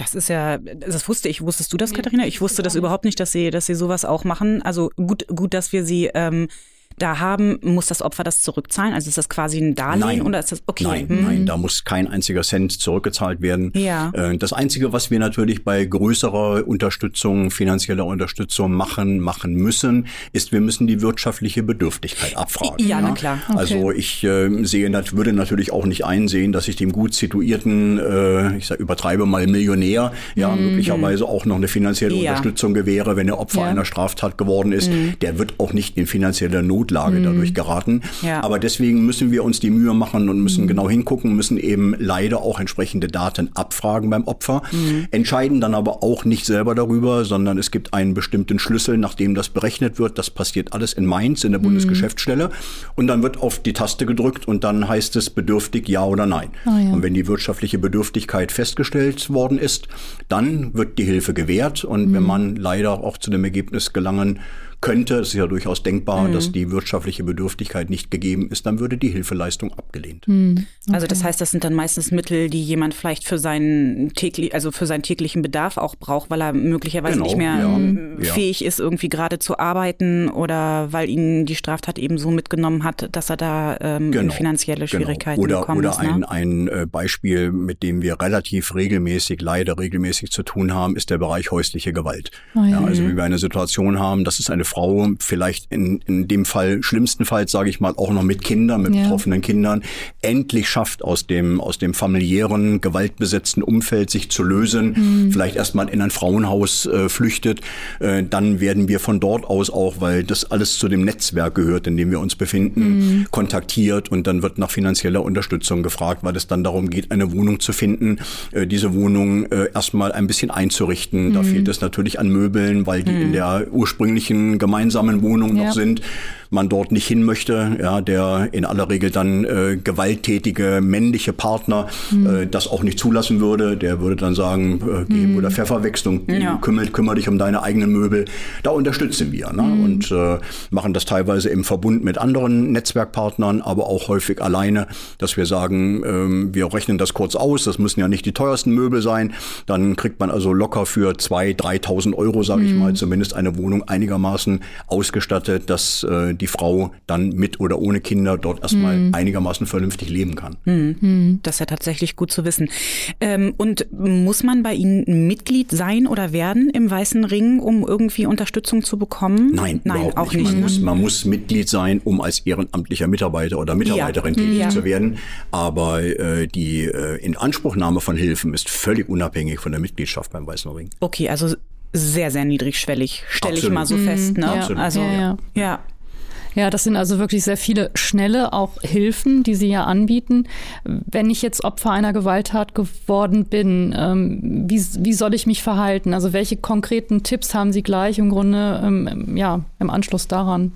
Das ist ja, das wusste ich. Wusstest du das, Katharina? Ich wusste das überhaupt nicht, dass sie, dass sie sowas auch machen. Also gut, gut, dass wir sie ähm, da haben, muss das Opfer das zurückzahlen? Also ist das quasi ein Darlehen nein. oder ist das okay? Nein, mhm. nein, da muss kein einziger Cent zurückgezahlt werden. Ja. Äh, das Einzige, was wir natürlich bei größerer Unterstützung, finanzieller Unterstützung machen, machen müssen, ist, wir müssen die wirtschaftliche Bedürftigkeit abfragen. Ja, na klar. Okay. Also ich äh, sehe, würde natürlich auch nicht einsehen, dass ich dem gut situierten, äh, ich sag, übertreibe mal Millionär, ja, mhm. möglicherweise auch noch eine finanzielle ja. Unterstützung gewähre, wenn er Opfer ja. einer Straftat geworden ist. Mhm. Der wird auch nicht in finanzielle Not Notlage mhm. dadurch geraten. Ja. Aber deswegen müssen wir uns die Mühe machen und müssen mhm. genau hingucken, müssen eben leider auch entsprechende Daten abfragen beim Opfer, mhm. entscheiden dann aber auch nicht selber darüber, sondern es gibt einen bestimmten Schlüssel, nachdem das berechnet wird. Das passiert alles in Mainz in der. Bundesgeschäftsstelle und dann wird auf die Taste gedrückt und dann heißt es bedürftig ja oder nein. Oh ja. Und wenn die wirtschaftliche Bedürftigkeit festgestellt worden ist, dann wird die Hilfe gewährt und wenn mhm. man leider auch zu dem Ergebnis gelangen könnte, es ist ja durchaus denkbar, mhm. dass die wirtschaftliche Bedürftigkeit nicht gegeben ist, dann würde die Hilfeleistung abgelehnt. Mhm. Okay. Also das heißt, das sind dann meistens Mittel, die jemand vielleicht für seinen täglich, also für seinen täglichen Bedarf auch braucht, weil er möglicherweise genau, nicht mehr ja, fähig ja. ist, irgendwie gerade zu arbeiten oder weil ihn die Straftat eben so mitgenommen hat, dass er da ähm, genau, in finanzielle genau. Schwierigkeiten genau. oder, gekommen oder ist. Oder ne? ein, ein äh, Beispiel, mit dem wir relativ regelmäßig, leider regelmäßig zu tun haben, ist der Bereich häusliche Gewalt. Oh ja. also wie wir eine Situation haben, das ist eine Frau, vielleicht in, in dem Fall, schlimmstenfalls sage ich mal, auch noch mit Kindern, mit ja. betroffenen Kindern, endlich schafft, aus dem, aus dem familiären, gewaltbesetzten Umfeld sich zu lösen, mhm. vielleicht erstmal in ein Frauenhaus äh, flüchtet, äh, dann werden wir von dort aus auch, weil das alles zu dem Netzwerk gehört, in dem wir uns befinden, mhm. kontaktiert und dann wird nach finanzieller Unterstützung gefragt, weil es dann darum geht, eine Wohnung zu finden, äh, diese Wohnung äh, erstmal ein bisschen einzurichten. Mhm. Da fehlt es natürlich an Möbeln, weil die in mhm. der ursprünglichen gemeinsamen Wohnung noch ja. sind man dort nicht hin möchte, ja, der in aller Regel dann äh, gewalttätige männliche Partner mhm. äh, das auch nicht zulassen würde. Der würde dann sagen, äh, geh mhm. oder Pfefferwechslung, ja. kümmere, kümmere dich um deine eigenen Möbel. Da unterstützen wir ne? Mhm. und äh, machen das teilweise im Verbund mit anderen Netzwerkpartnern, aber auch häufig alleine, dass wir sagen, ähm, wir rechnen das kurz aus, das müssen ja nicht die teuersten Möbel sein. Dann kriegt man also locker für 2.000, 3.000 Euro, sage ich mhm. mal, zumindest eine Wohnung einigermaßen ausgestattet, dass äh, die Frau dann mit oder ohne Kinder dort erstmal mhm. einigermaßen vernünftig leben kann. Mhm. Das ist ja tatsächlich gut zu wissen. Ähm, und muss man bei Ihnen Mitglied sein oder werden im Weißen Ring, um irgendwie Unterstützung zu bekommen? Nein, Nein auch nicht. nicht. Man, muss, man muss Mitglied sein, um als ehrenamtlicher Mitarbeiter oder Mitarbeiterin ja. tätig ja. zu werden. Aber äh, die äh, Inanspruchnahme von Hilfen ist völlig unabhängig von der Mitgliedschaft beim Weißen Ring. Okay, also sehr, sehr niedrigschwellig, stelle ich mal so mhm. fest. Ne? Ja. Also, ja, ja. Ja, das sind also wirklich sehr viele schnelle auch Hilfen, die Sie ja anbieten. Wenn ich jetzt Opfer einer Gewalttat geworden bin, ähm, wie, wie soll ich mich verhalten? Also welche konkreten Tipps haben Sie gleich im Grunde ähm, ja, im Anschluss daran?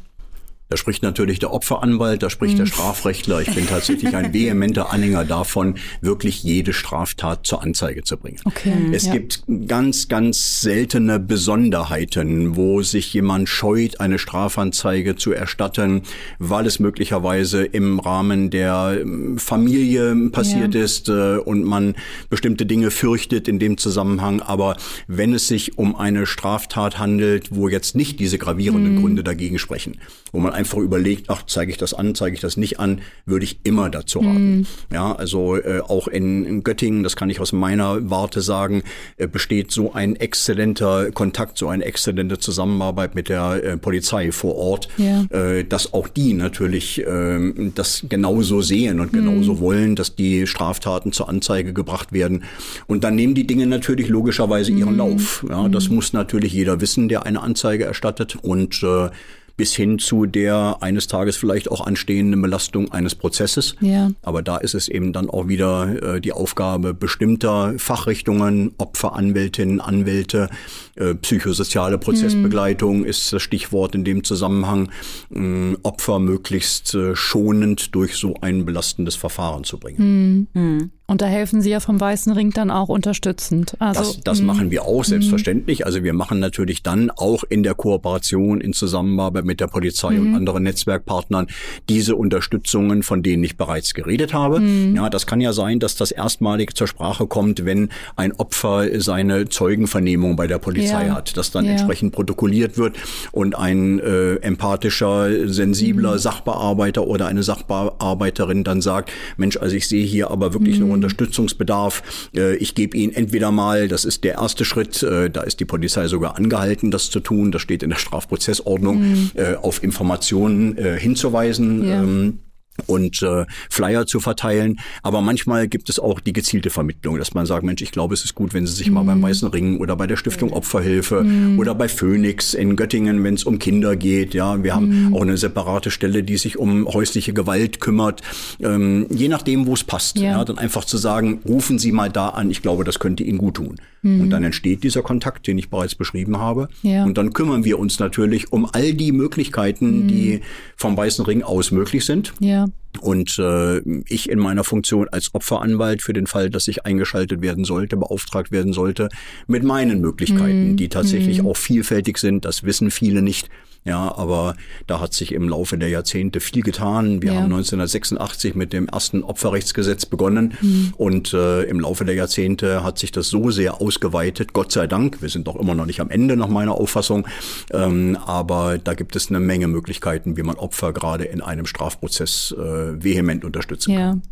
Da spricht natürlich der Opferanwalt, da spricht der mhm. Strafrechtler. Ich bin tatsächlich ein vehementer Anhänger davon, wirklich jede Straftat zur Anzeige zu bringen. Okay, es ja. gibt ganz, ganz seltene Besonderheiten, wo sich jemand scheut, eine Strafanzeige zu erstatten, weil es möglicherweise im Rahmen der ähm, Familie passiert ja. ist äh, und man bestimmte Dinge fürchtet in dem Zusammenhang. Aber wenn es sich um eine Straftat handelt, wo jetzt nicht diese gravierenden mhm. Gründe dagegen sprechen, wo man einfach überlegt, ach, zeige ich das an, zeige ich das nicht an, würde ich immer dazu raten. Mhm. Ja, also äh, auch in, in, Göttingen, das kann ich aus meiner Warte sagen, äh, besteht so ein exzellenter Kontakt, so eine exzellente Zusammenarbeit mit der äh, Polizei vor Ort, ja. äh, dass auch die natürlich äh, das genauso sehen und genauso mhm. wollen, dass die Straftaten zur Anzeige gebracht werden. Und dann nehmen die Dinge natürlich logischerweise ihren mhm. Lauf. Ja, das mhm. muss natürlich jeder wissen, der eine Anzeige erstattet und äh, bis hin zu der eines Tages vielleicht auch anstehenden Belastung eines Prozesses. Ja. Aber da ist es eben dann auch wieder äh, die Aufgabe bestimmter Fachrichtungen, Opferanwältinnen, Anwälte, äh, psychosoziale Prozessbegleitung mhm. ist das Stichwort in dem Zusammenhang, äh, Opfer möglichst äh, schonend durch so ein belastendes Verfahren zu bringen. Mhm. mhm. Und da helfen Sie ja vom Weißen Ring dann auch unterstützend. Also, das das mhm. machen wir auch, selbstverständlich. Also wir machen natürlich dann auch in der Kooperation, in Zusammenarbeit mit der Polizei und mhm. anderen Netzwerkpartnern diese Unterstützungen, von denen ich bereits geredet habe. Mhm. Ja, das kann ja sein, dass das erstmalig zur Sprache kommt, wenn ein Opfer seine Zeugenvernehmung bei der Polizei ja. hat, dass dann ja. entsprechend protokolliert wird und ein äh, empathischer, sensibler mhm. Sachbearbeiter oder eine Sachbearbeiterin dann sagt, Mensch, also ich sehe hier aber wirklich mhm. Unterstützungsbedarf. Äh, ich gebe Ihnen entweder mal, das ist der erste Schritt, äh, da ist die Polizei sogar angehalten, das zu tun, das steht in der Strafprozessordnung, mhm. Äh, auf Informationen hinzuweisen. Ja. Ähm, und äh, Flyer zu verteilen. Aber manchmal gibt es auch die gezielte Vermittlung, dass man sagt, Mensch, ich glaube, es ist gut, wenn Sie sich mm. mal beim mhm. Weißen Ring oder bei der Stiftung Opferhilfe mm. oder bei Phoenix in Göttingen, wenn es um Kinder geht. Ja, wir haben mm. auch eine separate Stelle, die sich um häusliche Gewalt kümmert. Ähm, je nachdem, wo es passt. Ja. ja. dann einfach zu sagen, rufen Sie mal da an. Ich glaube, das könnte Ihnen gut tun. Mhm. Und dann entsteht dieser Kontakt, den ich bereits beschrieben habe. Ja. Und dann kümmern wir uns natürlich um all die Möglichkeiten, die vom Weißen Ring aus möglich sind. Ja. Und äh, ich in meiner Funktion als Opferanwalt für den Fall, dass ich eingeschaltet werden sollte, beauftragt werden sollte, mit meinen Möglichkeiten, mm. die tatsächlich mm. auch vielfältig sind, das wissen viele nicht. Ja, aber da hat sich im Laufe der Jahrzehnte viel getan. Wir ja. haben 1986 mit dem ersten Opferrechtsgesetz begonnen mhm. und äh, im Laufe der Jahrzehnte hat sich das so sehr ausgeweitet, Gott sei Dank. Wir sind doch immer noch nicht am Ende nach meiner Auffassung, ähm, aber da gibt es eine Menge Möglichkeiten, wie man Opfer gerade in einem Strafprozess äh, vehement unterstützen ja. kann.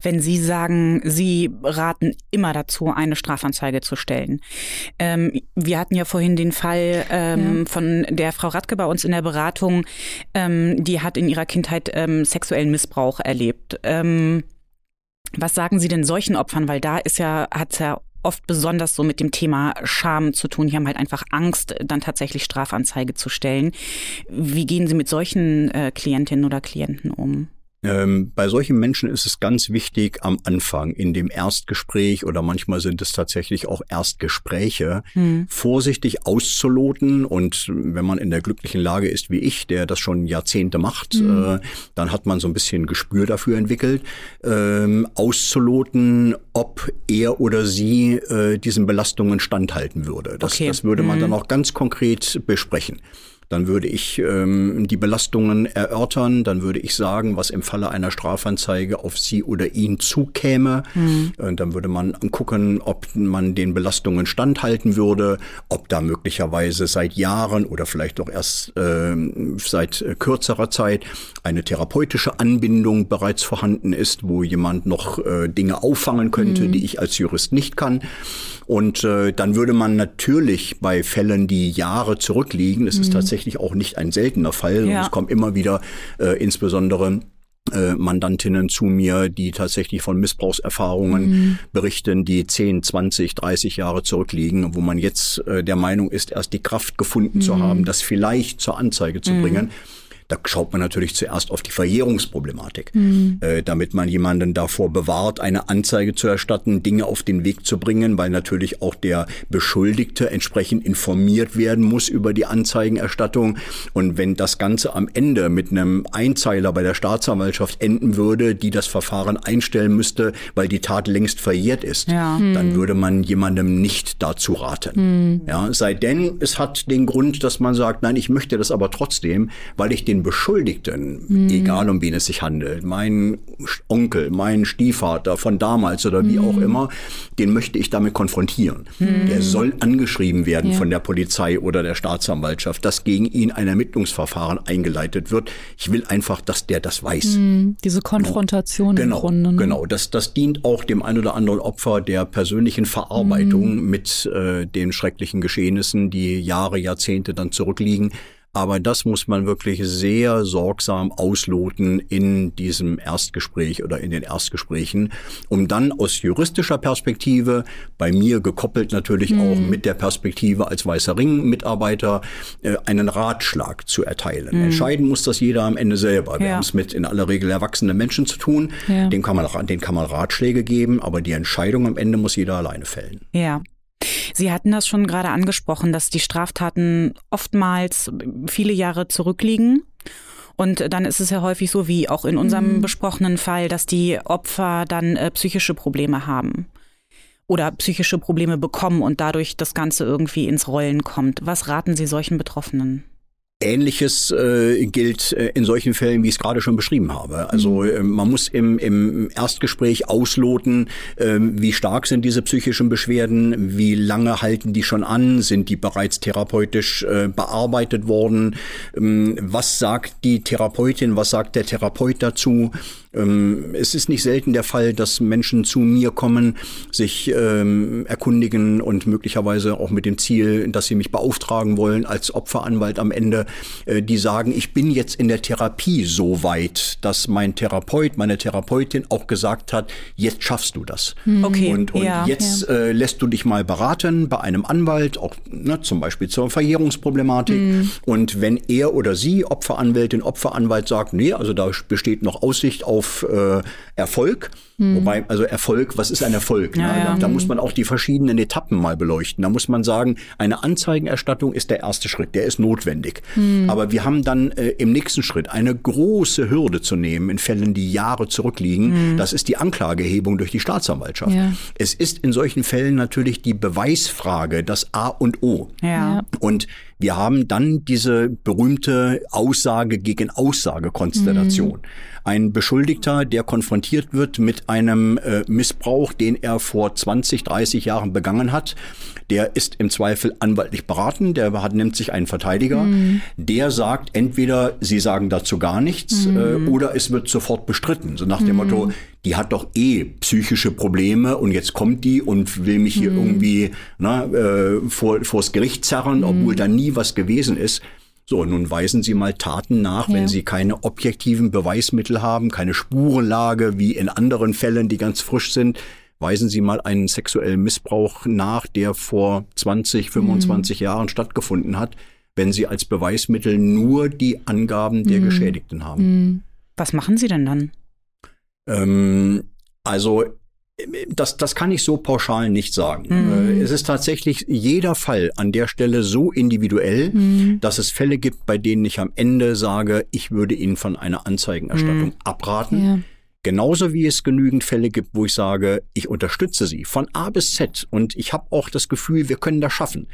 Wenn Sie sagen, Sie raten immer dazu, eine Strafanzeige zu stellen. Ähm, wir hatten ja vorhin den Fall ähm, ja. von der Frau Radke bei uns in der Beratung, ähm, die hat in ihrer Kindheit ähm, sexuellen Missbrauch erlebt. Ähm, was sagen Sie denn solchen Opfern? Weil da ist ja, hat es ja oft besonders so mit dem Thema Scham zu tun. Die haben halt einfach Angst, dann tatsächlich Strafanzeige zu stellen. Wie gehen Sie mit solchen äh, Klientinnen oder Klienten um? Ähm, bei solchen Menschen ist es ganz wichtig am Anfang, in dem Erstgespräch oder manchmal sind es tatsächlich auch Erstgespräche, hm. vorsichtig auszuloten. Und wenn man in der glücklichen Lage ist wie ich, der das schon Jahrzehnte macht, hm. äh, dann hat man so ein bisschen Gespür dafür entwickelt, ähm, auszuloten, ob er oder sie äh, diesen Belastungen standhalten würde. Das, okay. das würde man hm. dann auch ganz konkret besprechen. Dann würde ich ähm, die Belastungen erörtern, dann würde ich sagen, was im Falle einer Strafanzeige auf sie oder ihn zukäme. Mhm. Und dann würde man gucken, ob man den Belastungen standhalten würde, ob da möglicherweise seit Jahren oder vielleicht auch erst äh, seit kürzerer Zeit eine therapeutische Anbindung bereits vorhanden ist, wo jemand noch äh, Dinge auffangen könnte, mhm. die ich als Jurist nicht kann. Und äh, dann würde man natürlich bei Fällen, die Jahre zurückliegen, es mhm. ist tatsächlich auch nicht ein seltener Fall, ja. es kommen immer wieder äh, insbesondere äh, Mandantinnen zu mir, die tatsächlich von Missbrauchserfahrungen mhm. berichten, die 10, 20, 30 Jahre zurückliegen, wo man jetzt äh, der Meinung ist, erst die Kraft gefunden mhm. zu haben, das vielleicht zur Anzeige zu mhm. bringen. Da schaut man natürlich zuerst auf die Verjährungsproblematik, mhm. äh, damit man jemanden davor bewahrt, eine Anzeige zu erstatten, Dinge auf den Weg zu bringen, weil natürlich auch der Beschuldigte entsprechend informiert werden muss über die Anzeigenerstattung. Und wenn das Ganze am Ende mit einem Einzeiler bei der Staatsanwaltschaft enden würde, die das Verfahren einstellen müsste, weil die Tat längst verjährt ist, ja. mhm. dann würde man jemandem nicht dazu raten. Mhm. Ja, sei denn, es hat den Grund, dass man sagt, nein, ich möchte das aber trotzdem, weil ich den den Beschuldigten, mhm. egal um wen es sich handelt, mein Onkel, mein Stiefvater von damals oder wie mhm. auch immer, den möchte ich damit konfrontieren. Mhm. Der soll angeschrieben werden ja. von der Polizei oder der Staatsanwaltschaft, dass gegen ihn ein Ermittlungsverfahren eingeleitet wird. Ich will einfach, dass der das weiß. Mhm. Diese Konfrontation genau. im Grunde. Ne? Genau, das, das dient auch dem ein oder anderen Opfer der persönlichen Verarbeitung mhm. mit äh, den schrecklichen Geschehnissen, die Jahre, Jahrzehnte dann zurückliegen. Aber das muss man wirklich sehr sorgsam ausloten in diesem Erstgespräch oder in den Erstgesprächen, um dann aus juristischer Perspektive, bei mir gekoppelt natürlich mhm. auch mit der Perspektive als Weißer Ring-Mitarbeiter, äh, einen Ratschlag zu erteilen. Mhm. Entscheiden muss das jeder am Ende selber. Wir ja. haben es mit in aller Regel erwachsenen Menschen zu tun. Ja. Den kann man, den kann man Ratschläge geben, aber die Entscheidung am Ende muss jeder alleine fällen. Ja. Sie hatten das schon gerade angesprochen, dass die Straftaten oftmals viele Jahre zurückliegen. Und dann ist es ja häufig so, wie auch in unserem mhm. besprochenen Fall, dass die Opfer dann äh, psychische Probleme haben oder psychische Probleme bekommen und dadurch das Ganze irgendwie ins Rollen kommt. Was raten Sie solchen Betroffenen? Ähnliches äh, gilt äh, in solchen Fällen, wie ich es gerade schon beschrieben habe. Also äh, man muss im, im Erstgespräch ausloten, äh, wie stark sind diese psychischen Beschwerden, wie lange halten die schon an, sind die bereits therapeutisch äh, bearbeitet worden, ähm, was sagt die Therapeutin, was sagt der Therapeut dazu. Ähm, es ist nicht selten der Fall, dass Menschen zu mir kommen, sich ähm, erkundigen und möglicherweise auch mit dem Ziel, dass sie mich beauftragen wollen als Opferanwalt am Ende, die sagen, ich bin jetzt in der Therapie so weit, dass mein Therapeut, meine Therapeutin auch gesagt hat, jetzt schaffst du das. Hm. Okay. Und, und ja, jetzt ja. Äh, lässt du dich mal beraten bei einem Anwalt, auch ne, zum Beispiel zur Verjährungsproblematik. Hm. Und wenn er oder sie, Opferanwältin, Opferanwalt sagt, nee, also da besteht noch Aussicht auf äh, Erfolg, hm. Wobei, also Erfolg, was ist ein Erfolg? Ja, ne? ja. Da, da, muss man auch die verschiedenen Etappen mal beleuchten. Da muss man sagen, eine Anzeigenerstattung ist der erste Schritt, der ist notwendig. Hm. Aber wir haben dann äh, im nächsten Schritt eine große Hürde zu nehmen in Fällen, die Jahre zurückliegen. Hm. Das ist die Anklagehebung durch die Staatsanwaltschaft. Ja. Es ist in solchen Fällen natürlich die Beweisfrage, das A und O. Ja. Und wir haben dann diese berühmte Aussage gegen Aussage-Konstellation. Mhm. Ein Beschuldigter, der konfrontiert wird mit einem äh, Missbrauch, den er vor 20, 30 Jahren begangen hat, der ist im Zweifel anwaltlich beraten, der hat, nimmt sich einen Verteidiger, mhm. der sagt entweder, sie sagen dazu gar nichts mhm. äh, oder es wird sofort bestritten. So nach dem mhm. Motto, die hat doch eh psychische Probleme und jetzt kommt die und will mich hier mhm. irgendwie na, äh, vor, vors Gericht zerren, obwohl mhm. da nie was gewesen ist. So, nun weisen Sie mal Taten nach, ja. wenn Sie keine objektiven Beweismittel haben, keine Spurenlage wie in anderen Fällen, die ganz frisch sind. Weisen Sie mal einen sexuellen Missbrauch nach, der vor 20, 25 mhm. Jahren stattgefunden hat, wenn Sie als Beweismittel nur die Angaben der mhm. Geschädigten haben. Mhm. Was machen Sie denn dann? Ähm, also das, das kann ich so pauschal nicht sagen. Mhm. Äh, es ist tatsächlich jeder Fall an der Stelle so individuell, mhm. dass es Fälle gibt, bei denen ich am Ende sage, ich würde Ihnen von einer Anzeigenerstattung mhm. abraten. Ja. Genauso wie es genügend Fälle gibt, wo ich sage, ich unterstütze Sie von A bis Z und ich habe auch das Gefühl, wir können das schaffen.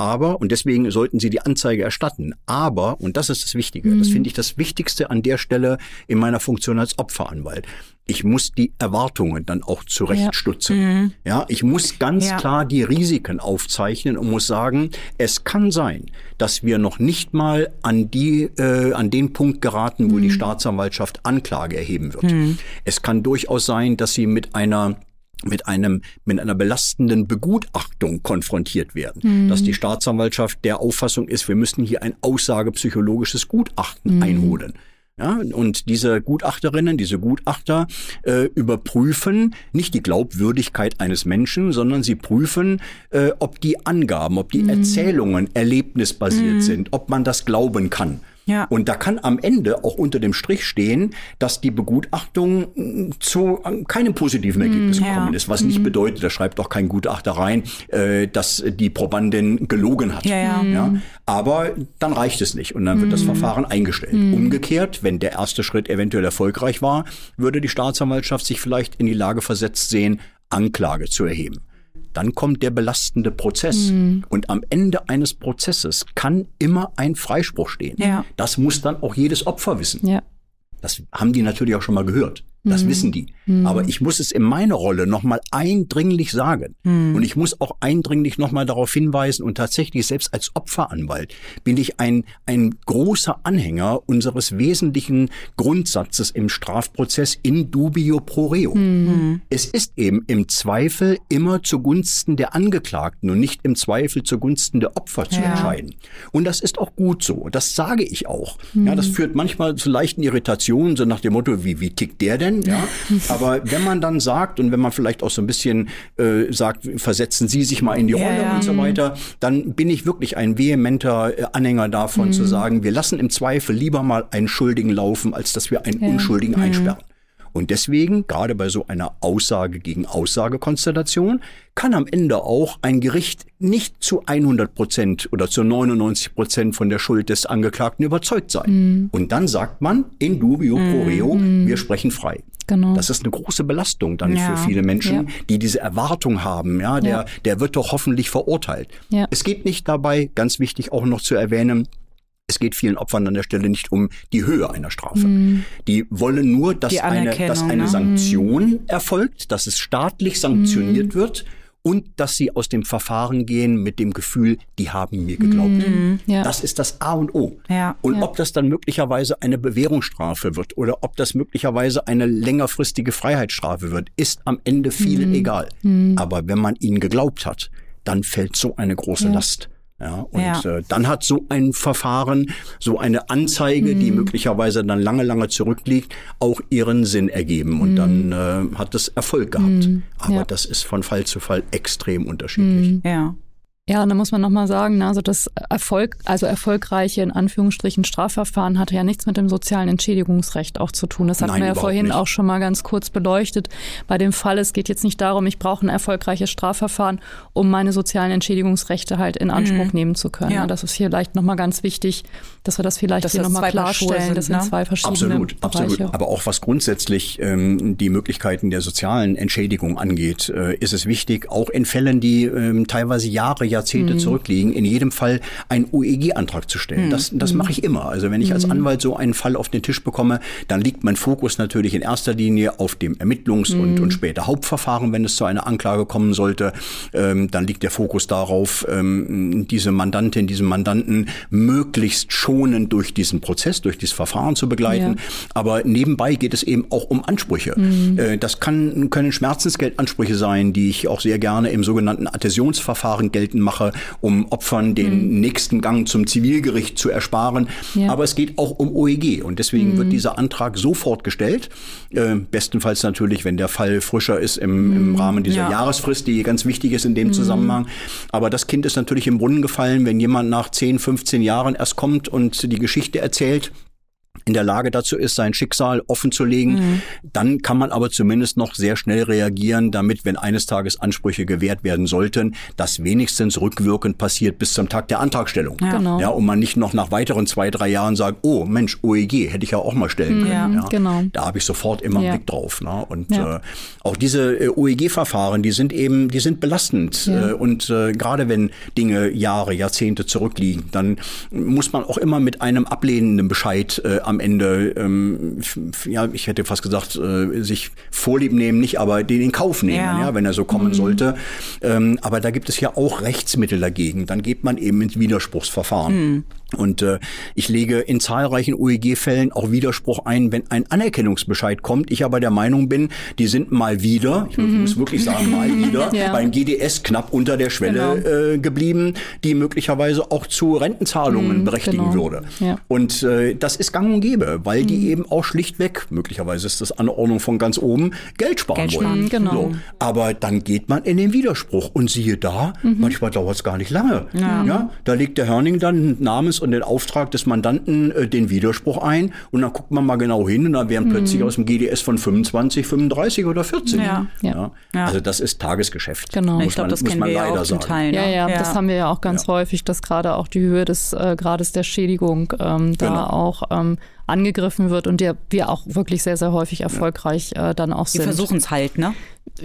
Aber, und deswegen sollten Sie die Anzeige erstatten. Aber, und das ist das Wichtige, mhm. das finde ich das Wichtigste an der Stelle in meiner Funktion als Opferanwalt. Ich muss die Erwartungen dann auch zurechtstutzen. Ja, mhm. ja ich muss ganz ja. klar die Risiken aufzeichnen und muss sagen, es kann sein, dass wir noch nicht mal an die, äh, an den Punkt geraten, wo mhm. die Staatsanwaltschaft Anklage erheben wird. Mhm. Es kann durchaus sein, dass sie mit einer mit einem mit einer belastenden Begutachtung konfrontiert werden, mhm. dass die Staatsanwaltschaft der Auffassung ist, wir müssen hier ein aussagepsychologisches Gutachten mhm. einholen. Ja, und diese Gutachterinnen, diese Gutachter äh, überprüfen nicht die Glaubwürdigkeit eines Menschen, sondern sie prüfen, äh, ob die Angaben, ob die mhm. Erzählungen erlebnisbasiert mhm. sind, ob man das glauben kann. Ja. Und da kann am Ende auch unter dem Strich stehen, dass die Begutachtung mm, zu keinem positiven Ergebnis mm, gekommen ja. ist. Was nicht mhm. bedeutet, da schreibt auch kein Gutachter rein, äh, dass die Probandin gelogen hat. Ja, ja. Aber dann reicht es nicht und dann wird das mhm. Verfahren eingestellt. Umgekehrt, wenn der erste Schritt eventuell erfolgreich war, würde die Staatsanwaltschaft sich vielleicht in die Lage versetzt sehen, Anklage zu erheben dann kommt der belastende Prozess. Mhm. Und am Ende eines Prozesses kann immer ein Freispruch stehen. Ja. Das muss dann auch jedes Opfer wissen. Ja. Das haben die natürlich auch schon mal gehört. Das mhm. wissen die. Mhm. Aber ich muss es in meiner Rolle nochmal eindringlich sagen. Mhm. Und ich muss auch eindringlich nochmal darauf hinweisen und tatsächlich selbst als Opferanwalt bin ich ein, ein großer Anhänger unseres wesentlichen Grundsatzes im Strafprozess in dubio pro reo. Mhm. Es ist eben im Zweifel immer zugunsten der Angeklagten und nicht im Zweifel zugunsten der Opfer zu ja. entscheiden. Und das ist auch gut so. Das sage ich auch. Ja, das mhm. führt manchmal zu leichten Irritationen, so nach dem Motto, wie, wie tickt der denn? Denn? Ja? Aber wenn man dann sagt und wenn man vielleicht auch so ein bisschen äh, sagt, versetzen Sie sich mal in die Rolle ja, und so weiter, dann bin ich wirklich ein vehementer äh, Anhänger davon mhm. zu sagen, wir lassen im Zweifel lieber mal einen Schuldigen laufen, als dass wir einen ja. Unschuldigen mhm. einsperren. Und deswegen, gerade bei so einer Aussage gegen Aussagekonstellation, kann am Ende auch ein Gericht nicht zu 100 Prozent oder zu 99 Prozent von der Schuld des Angeklagten überzeugt sein. Mhm. Und dann sagt man in dubio pro reo, mhm. wir sprechen frei. Genau. Das ist eine große Belastung dann ja. für viele Menschen, ja. die diese Erwartung haben. Ja, der, ja. der wird doch hoffentlich verurteilt. Es geht nicht dabei, ganz wichtig auch noch zu erwähnen, es geht vielen Opfern an der Stelle nicht um die Höhe einer Strafe. Mm. Die wollen nur, dass eine, dass eine ne? Sanktion mm. erfolgt, dass es staatlich sanktioniert mm. wird und dass sie aus dem Verfahren gehen mit dem Gefühl, die haben mir geglaubt. Mm, ja. Das ist das A und O. Ja, und ja. ob das dann möglicherweise eine Bewährungsstrafe wird oder ob das möglicherweise eine längerfristige Freiheitsstrafe wird, ist am Ende vielen egal. Aber wenn man ihnen geglaubt hat, dann fällt so eine große Last ja, und ja. Äh, dann hat so ein Verfahren, so eine Anzeige, mhm. die möglicherweise dann lange, lange zurückliegt, auch ihren Sinn ergeben. Und mhm. dann äh, hat es Erfolg gehabt. Mhm. Aber ja. das ist von Fall zu Fall extrem unterschiedlich. Mhm. Ja. Ja, und da muss man nochmal sagen, ne, also das Erfolg, also erfolgreiche in Anführungsstrichen Strafverfahren hatte ja nichts mit dem sozialen Entschädigungsrecht auch zu tun. Das hatten Nein, wir ja vorhin nicht. auch schon mal ganz kurz beleuchtet. Bei dem Fall, es geht jetzt nicht darum, ich brauche ein erfolgreiches Strafverfahren, um meine sozialen Entschädigungsrechte halt in Anspruch mhm. nehmen zu können. Ja. Das ist vielleicht nochmal ganz wichtig, dass wir das vielleicht das hier nochmal klarstellen. Sind, das sind ne? zwei verschiedene Absolut, Bereiche. absolut. Aber auch was grundsätzlich ähm, die Möglichkeiten der sozialen Entschädigung angeht, äh, ist es wichtig, auch in Fällen, die ähm, teilweise Jahre, Jahre Jahrzehnte mhm. zurückliegen, in jedem Fall einen UEG-Antrag zu stellen. Mhm. Das, das mache ich immer. Also wenn ich als mhm. Anwalt so einen Fall auf den Tisch bekomme, dann liegt mein Fokus natürlich in erster Linie auf dem Ermittlungs- und, mhm. und später Hauptverfahren, wenn es zu einer Anklage kommen sollte. Ähm, dann liegt der Fokus darauf, ähm, diese Mandantin, diesen Mandanten möglichst schonend durch diesen Prozess, durch dieses Verfahren zu begleiten. Ja. Aber nebenbei geht es eben auch um Ansprüche. Mhm. Äh, das kann, können Schmerzensgeldansprüche sein, die ich auch sehr gerne im sogenannten Adhäsionsverfahren geltend mache mache, um Opfern den mhm. nächsten Gang zum Zivilgericht zu ersparen. Ja. Aber es geht auch um OEG und deswegen mhm. wird dieser Antrag sofort gestellt. Äh, bestenfalls natürlich, wenn der Fall frischer ist im, im mhm. Rahmen dieser ja. Jahresfrist, die ganz wichtig ist in dem mhm. Zusammenhang. Aber das Kind ist natürlich im Brunnen gefallen, wenn jemand nach 10, 15 Jahren erst kommt und die Geschichte erzählt in der Lage dazu ist, sein Schicksal offen zu legen, mhm. dann kann man aber zumindest noch sehr schnell reagieren, damit, wenn eines Tages Ansprüche gewährt werden sollten, das wenigstens rückwirkend passiert bis zum Tag der Antragstellung. Ja, genau. ja und man nicht noch nach weiteren zwei, drei Jahren sagt, oh Mensch, OEG hätte ich ja auch mal stellen mhm. können. Ja, ja. genau. Da habe ich sofort immer einen Blick drauf. Ne? Und äh, auch diese äh, OEG-Verfahren, die sind eben, die sind belastend. Äh, und äh, gerade wenn Dinge Jahre, Jahrzehnte zurückliegen, dann muss man auch immer mit einem ablehnenden Bescheid äh, am Ende, ähm, ja, ich hätte fast gesagt, äh, sich Vorlieb nehmen, nicht, aber den in Kauf nehmen, ja, ja wenn er so kommen mhm. sollte. Ähm, aber da gibt es ja auch Rechtsmittel dagegen. Dann geht man eben ins Widerspruchsverfahren. Mhm. Und äh, ich lege in zahlreichen UEG-Fällen auch Widerspruch ein, wenn ein Anerkennungsbescheid kommt. Ich aber der Meinung bin, die sind mal wieder, ich mhm. muss wirklich sagen, mal wieder ja. beim GDS knapp unter der Schwelle genau. äh, geblieben, die möglicherweise auch zu Rentenzahlungen mhm, berechtigen genau. würde. Ja. Und äh, das ist gang und gäbe, weil mhm. die eben auch schlichtweg, möglicherweise ist das Anordnung von ganz oben, Geld sparen Geld wollen. Genau. So. Aber dann geht man in den Widerspruch und siehe da, mhm. manchmal dauert es gar nicht lange. Ja. ja. Da legt der Hörning dann Namens und den Auftrag des Mandanten äh, den Widerspruch ein und dann guckt man mal genau hin und dann wären mhm. plötzlich aus dem GDS von 25, 35 oder 14. Ja. Ja. ja. Also das ist Tagesgeschäft. Genau. Ich glaube, das kennen wir ja auch zum Teil. Ja, ja, das haben wir ja auch ganz häufig, dass gerade auch die Höhe des äh, Grades der Schädigung ähm, da genau. auch ähm, angegriffen wird und der wir auch wirklich sehr, sehr häufig erfolgreich äh, dann auch sind. Wir versuchen es halt, ne?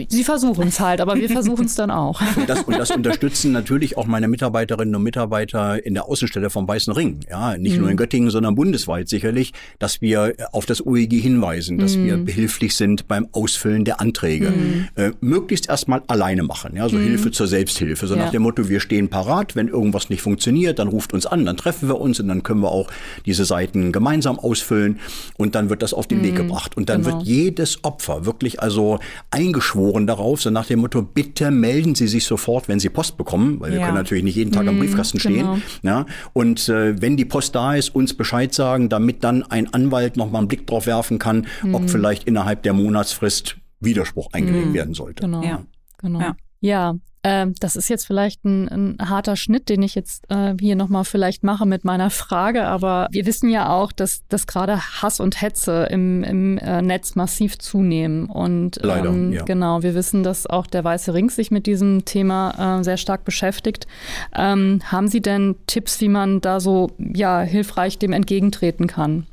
Sie versuchen es halt, aber wir versuchen es dann auch. Und das, und das unterstützen natürlich auch meine Mitarbeiterinnen und Mitarbeiter in der Außenstelle vom Weißen Ring. Ja, nicht mhm. nur in mhm. Göttingen, sondern bundesweit sicherlich, dass wir auf das UEG hinweisen, dass mhm. wir behilflich sind beim Ausfüllen der Anträge. Mhm. Äh, möglichst erstmal alleine machen, ja, so mhm. Hilfe zur Selbsthilfe. So ja. nach dem Motto, wir stehen parat, wenn irgendwas nicht funktioniert, dann ruft uns an, dann treffen wir uns und dann können wir auch diese Seiten gemeinsam ausfüllen und dann wird das auf den Weg mhm. gebracht. Und dann genau. wird jedes Opfer wirklich also eingeschworen schworen darauf, so nach dem Motto, bitte melden Sie sich sofort, wenn Sie Post bekommen, weil wir können natürlich nicht jeden Tag am mhm, Briefkasten stehen. Genau. Ja, und äh, wenn die Post da ist, uns Bescheid sagen, damit dann ein Anwalt noch mal einen Blick drauf werfen kann, mhm. ob vielleicht innerhalb der Monatsfrist Widerspruch eingelegt mhm. werden sollte. Genau. Ja. Genau. Ja. Ja, äh, das ist jetzt vielleicht ein, ein, harter Schnitt, den ich jetzt äh, hier nochmal vielleicht mache mit meiner Frage, aber wir wissen ja auch, dass, dass gerade Hass und Hetze im, im äh, Netz massiv zunehmen. Und Leider, ähm, ja. genau, wir wissen, dass auch der Weiße Ring sich mit diesem Thema äh, sehr stark beschäftigt. Ähm, haben Sie denn Tipps, wie man da so ja hilfreich dem entgegentreten kann?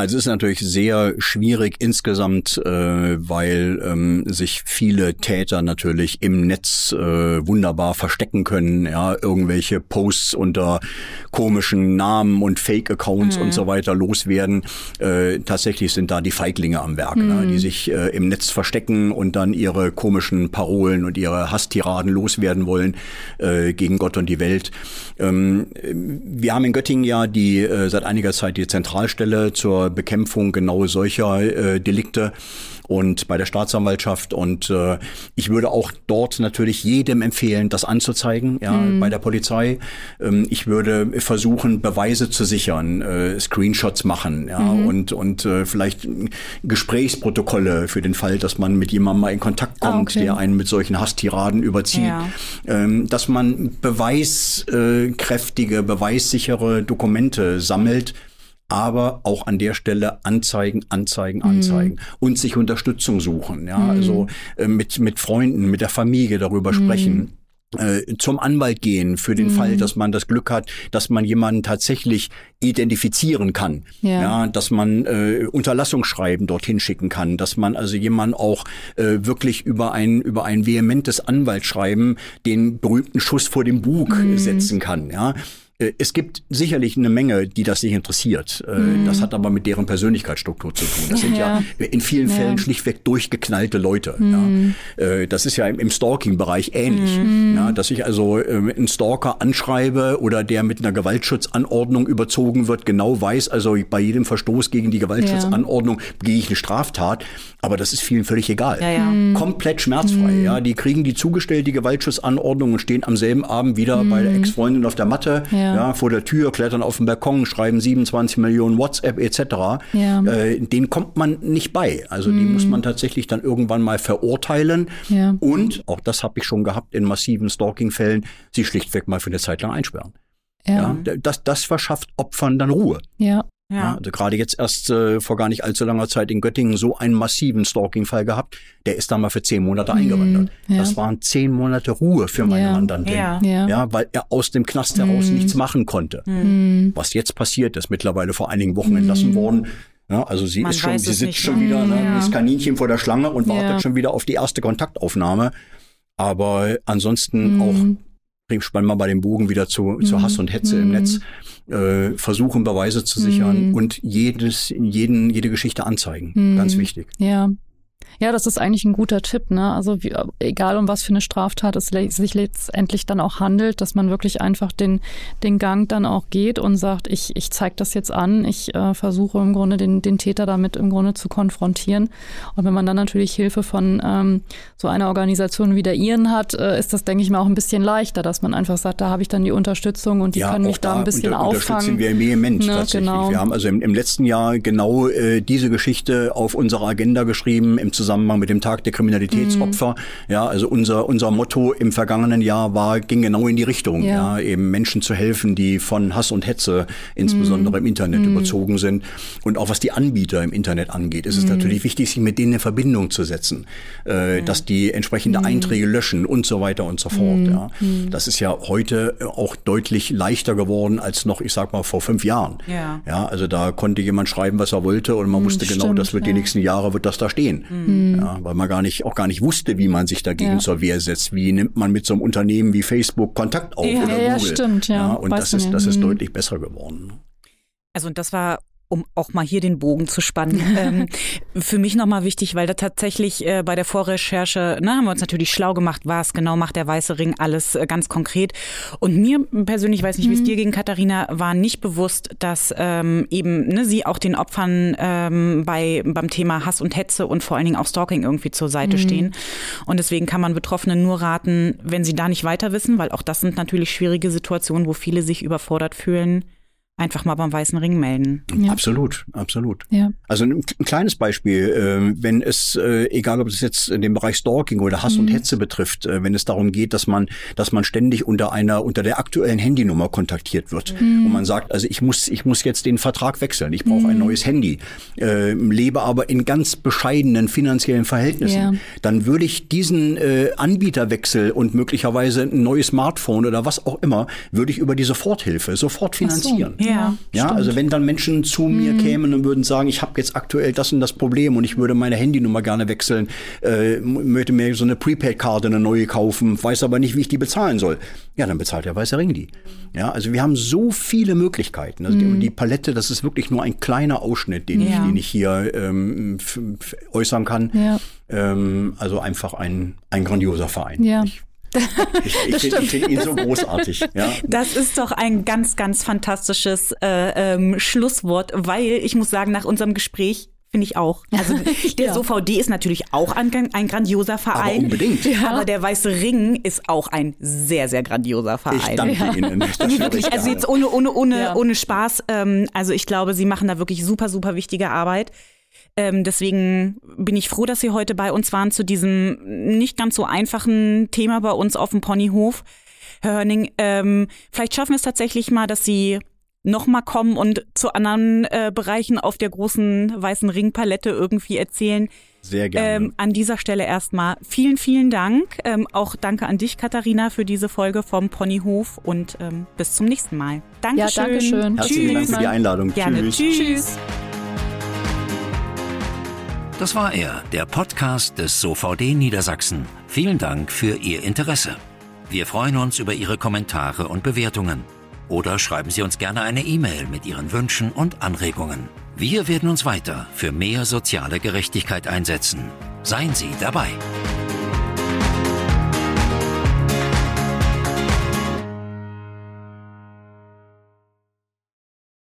Also es ist natürlich sehr schwierig insgesamt, äh, weil ähm, sich viele Täter natürlich im Netz äh, wunderbar verstecken können. Ja, irgendwelche Posts unter komischen Namen und Fake-Accounts mhm. und so weiter loswerden. Äh, tatsächlich sind da die Feiglinge am Werk, mhm. ne, die sich äh, im Netz verstecken und dann ihre komischen Parolen und ihre Hasstiraden loswerden wollen äh, gegen Gott und die Welt. Ähm, wir haben in Göttingen ja die äh, seit einiger Zeit die Zentralstelle zur Bekämpfung genau solcher äh, Delikte und bei der Staatsanwaltschaft. Und äh, ich würde auch dort natürlich jedem empfehlen, das anzuzeigen, ja, mhm. bei der Polizei. Ähm, ich würde versuchen, Beweise zu sichern, äh, Screenshots machen, ja, mhm. und, und äh, vielleicht Gesprächsprotokolle für den Fall, dass man mit jemandem mal in Kontakt ah, kommt, okay. der einen mit solchen Hasstiraden überzieht. Ja. Ähm, dass man beweiskräftige, beweissichere Dokumente sammelt, aber auch an der Stelle anzeigen, anzeigen, anzeigen mhm. und sich Unterstützung suchen. Ja, mhm. also äh, mit mit Freunden, mit der Familie darüber mhm. sprechen äh, zum Anwalt gehen für den mhm. Fall, dass man das Glück hat, dass man jemanden tatsächlich identifizieren kann, ja, ja dass man äh, Unterlassungsschreiben dorthin schicken kann, dass man also jemanden auch äh, wirklich über ein über ein vehementes Anwaltsschreiben den berühmten Schuss vor dem Bug mhm. setzen kann, ja es gibt sicherlich eine Menge, die das nicht interessiert. Mhm. Das hat aber mit deren Persönlichkeitsstruktur zu tun. Das sind ja, ja in vielen ja. Fällen schlichtweg durchgeknallte Leute. Mhm. Ja. Äh, das ist ja im Stalking-Bereich ähnlich. Mhm. Ja, dass ich also ähm, einen Stalker anschreibe oder der mit einer Gewaltschutzanordnung überzogen wird, genau weiß, also bei jedem Verstoß gegen die Gewaltschutzanordnung gehe ich eine Straftat. Aber das ist vielen völlig egal. Ja, ja. Mhm. Komplett schmerzfrei. Mhm. Ja, die kriegen die zugestellt, die Gewaltschutzanordnung und stehen am selben Abend wieder bei der Ex-Freundin auf der Matte. Ja ja. vor der Tür, klettern auf den Balkon, schreiben 27 Millionen WhatsApp etc. Ja. Äh, den kommt man nicht bei. Also mhm. die muss man tatsächlich dann irgendwann mal verurteilen. Ja. Und, auch das habe ich schon gehabt in massiven Stalking-Fällen, sie schlichtweg mal für eine Zeit lang einsperren. Ja. ja. das, das verschafft Opfern dann Ruhe. Ja. Ja. also gerade jetzt erst äh, vor gar nicht allzu langer Zeit in Göttingen so einen massiven Stalking-Fall gehabt. Der ist da mal für zehn Monate mhm, eingewandert. Ja. Das waren zehn Monate Ruhe für meine ja. Mandantin. Ja. ja, weil er aus dem Knast heraus mhm. nichts machen konnte. Mhm. Was jetzt passiert, ist mittlerweile vor einigen Wochen entlassen mhm. worden. Ja, also sie Man ist schon, sie sitzt nicht, schon ne? wieder, ne, ja. das Kaninchen vor der Schlange und wartet schon wieder auf die erste Kontaktaufnahme. Aber ansonsten mhm. auch spannen wir bei dem Bogen wieder zu, zu mhm. Hass und Hetze mhm. im Netz, äh, versuchen Beweise zu sichern mhm. und jedes, jeden, jede Geschichte anzeigen. Mhm. Ganz wichtig. Ja. Ja, das ist eigentlich ein guter Tipp. Ne? Also wie, egal um was für eine Straftat es sich letztendlich dann auch handelt, dass man wirklich einfach den, den Gang dann auch geht und sagt, ich, ich zeige das jetzt an, ich äh, versuche im Grunde den, den Täter damit im Grunde zu konfrontieren. Und wenn man dann natürlich Hilfe von ähm, so einer Organisation wie der Ihren hat, äh, ist das, denke ich mal, auch ein bisschen leichter, dass man einfach sagt, da habe ich dann die Unterstützung und die ja, können mich da, da ein bisschen unter, auffangen. Unterstützen wir vehement ne, tatsächlich. Genau. Wir haben also im, im letzten Jahr genau äh, diese Geschichte auf unserer Agenda geschrieben im Zusammenhang mit dem Tag der Kriminalitätsopfer. Mhm. Ja, also unser, unser Motto im vergangenen Jahr war, ging genau in die Richtung, ja, ja eben Menschen zu helfen, die von Hass und Hetze, insbesondere mhm. im Internet, mhm. überzogen sind. Und auch was die Anbieter im Internet angeht, ist es mhm. natürlich wichtig, sich mit denen in Verbindung zu setzen, äh, dass die entsprechende mhm. Einträge löschen und so weiter und so fort. Ja. Das ist ja heute auch deutlich leichter geworden als noch, ich sag mal, vor fünf Jahren. Ja, ja also da konnte jemand schreiben, was er wollte und man wusste genau, das wird ja. die nächsten Jahre wird das da stehen. Mhm. Mhm. Ja, weil man gar nicht, auch gar nicht wusste, wie man sich dagegen ja. zur Wehr setzt. Wie nimmt man mit so einem Unternehmen wie Facebook Kontakt auf ja, oder Google? Ja, stimmt, ja. und das ist, das ist mhm. deutlich besser geworden. Also und das war um auch mal hier den Bogen zu spannen. ähm, für mich nochmal wichtig, weil da tatsächlich äh, bei der Vorrecherche, ne, haben wir uns natürlich schlau gemacht, was genau macht der Weiße Ring, alles äh, ganz konkret. Und mir persönlich, weiß nicht, wie es mhm. dir ging, Katharina, war nicht bewusst, dass ähm, eben ne, sie auch den Opfern ähm, bei, beim Thema Hass und Hetze und vor allen Dingen auch Stalking irgendwie zur Seite mhm. stehen. Und deswegen kann man Betroffenen nur raten, wenn sie da nicht weiter wissen, weil auch das sind natürlich schwierige Situationen, wo viele sich überfordert fühlen, einfach mal beim Weißen Ring melden. Ja. Absolut, absolut. Ja. Also ein, ein kleines Beispiel, äh, wenn es, äh, egal ob es jetzt in dem Bereich Stalking oder Hass mhm. und Hetze betrifft, äh, wenn es darum geht, dass man, dass man ständig unter einer, unter der aktuellen Handynummer kontaktiert wird mhm. und man sagt, also ich muss, ich muss jetzt den Vertrag wechseln, ich brauche mhm. ein neues Handy, äh, lebe aber in ganz bescheidenen finanziellen Verhältnissen, ja. dann würde ich diesen äh, Anbieterwechsel und möglicherweise ein neues Smartphone oder was auch immer, würde ich über die Soforthilfe sofort finanzieren. So. Ja. Ja, also wenn dann Menschen zu mir mhm. kämen und würden sagen, ich habe jetzt aktuell das und das Problem und ich würde meine Handynummer gerne wechseln, äh, möchte mir so eine Prepaid-Karte, eine neue kaufen, weiß aber nicht, wie ich die bezahlen soll. Ja, dann bezahlt der Weiße Ring die. Ja, also wir haben so viele Möglichkeiten. Also mhm. die, die, Palette, das ist wirklich nur ein kleiner Ausschnitt, den, ja. ich, den ich hier ähm, äußern kann. Ja. Ähm, also einfach ein, ein grandioser Verein. Ja. Ich, ich, ich finde find ihn so großartig. Ja. Das ist doch ein ganz, ganz fantastisches äh, ähm, Schlusswort, weil ich muss sagen, nach unserem Gespräch Finde ich auch. Also der ja. SOVD ist natürlich auch ein, ein grandioser Verein. Aber unbedingt. Ja. Aber der Weiße Ring ist auch ein sehr, sehr grandioser Verein. Ich danke ja. Ihnen. Das wirklich, also jetzt ohne, ohne, ohne, ohne Spaß. Ähm, also ich glaube, Sie machen da wirklich super, super wichtige Arbeit. Ähm, deswegen bin ich froh, dass Sie heute bei uns waren zu diesem nicht ganz so einfachen Thema bei uns auf dem Ponyhof. Herr Hörning, ähm, vielleicht schaffen wir es tatsächlich mal, dass Sie nochmal kommen und zu anderen äh, Bereichen auf der großen weißen Ringpalette irgendwie erzählen. Sehr gerne. Ähm, an dieser Stelle erstmal vielen, vielen Dank. Ähm, auch danke an dich, Katharina, für diese Folge vom Ponyhof und ähm, bis zum nächsten Mal. Dankeschön. Ja, danke schön. Herzlichen Dank für die Einladung. Gerne. Tschüss. Tschüss. Das war er, der Podcast des SOVD Niedersachsen. Vielen Dank für Ihr Interesse. Wir freuen uns über Ihre Kommentare und Bewertungen. Oder schreiben Sie uns gerne eine E-Mail mit Ihren Wünschen und Anregungen. Wir werden uns weiter für mehr soziale Gerechtigkeit einsetzen. Seien Sie dabei.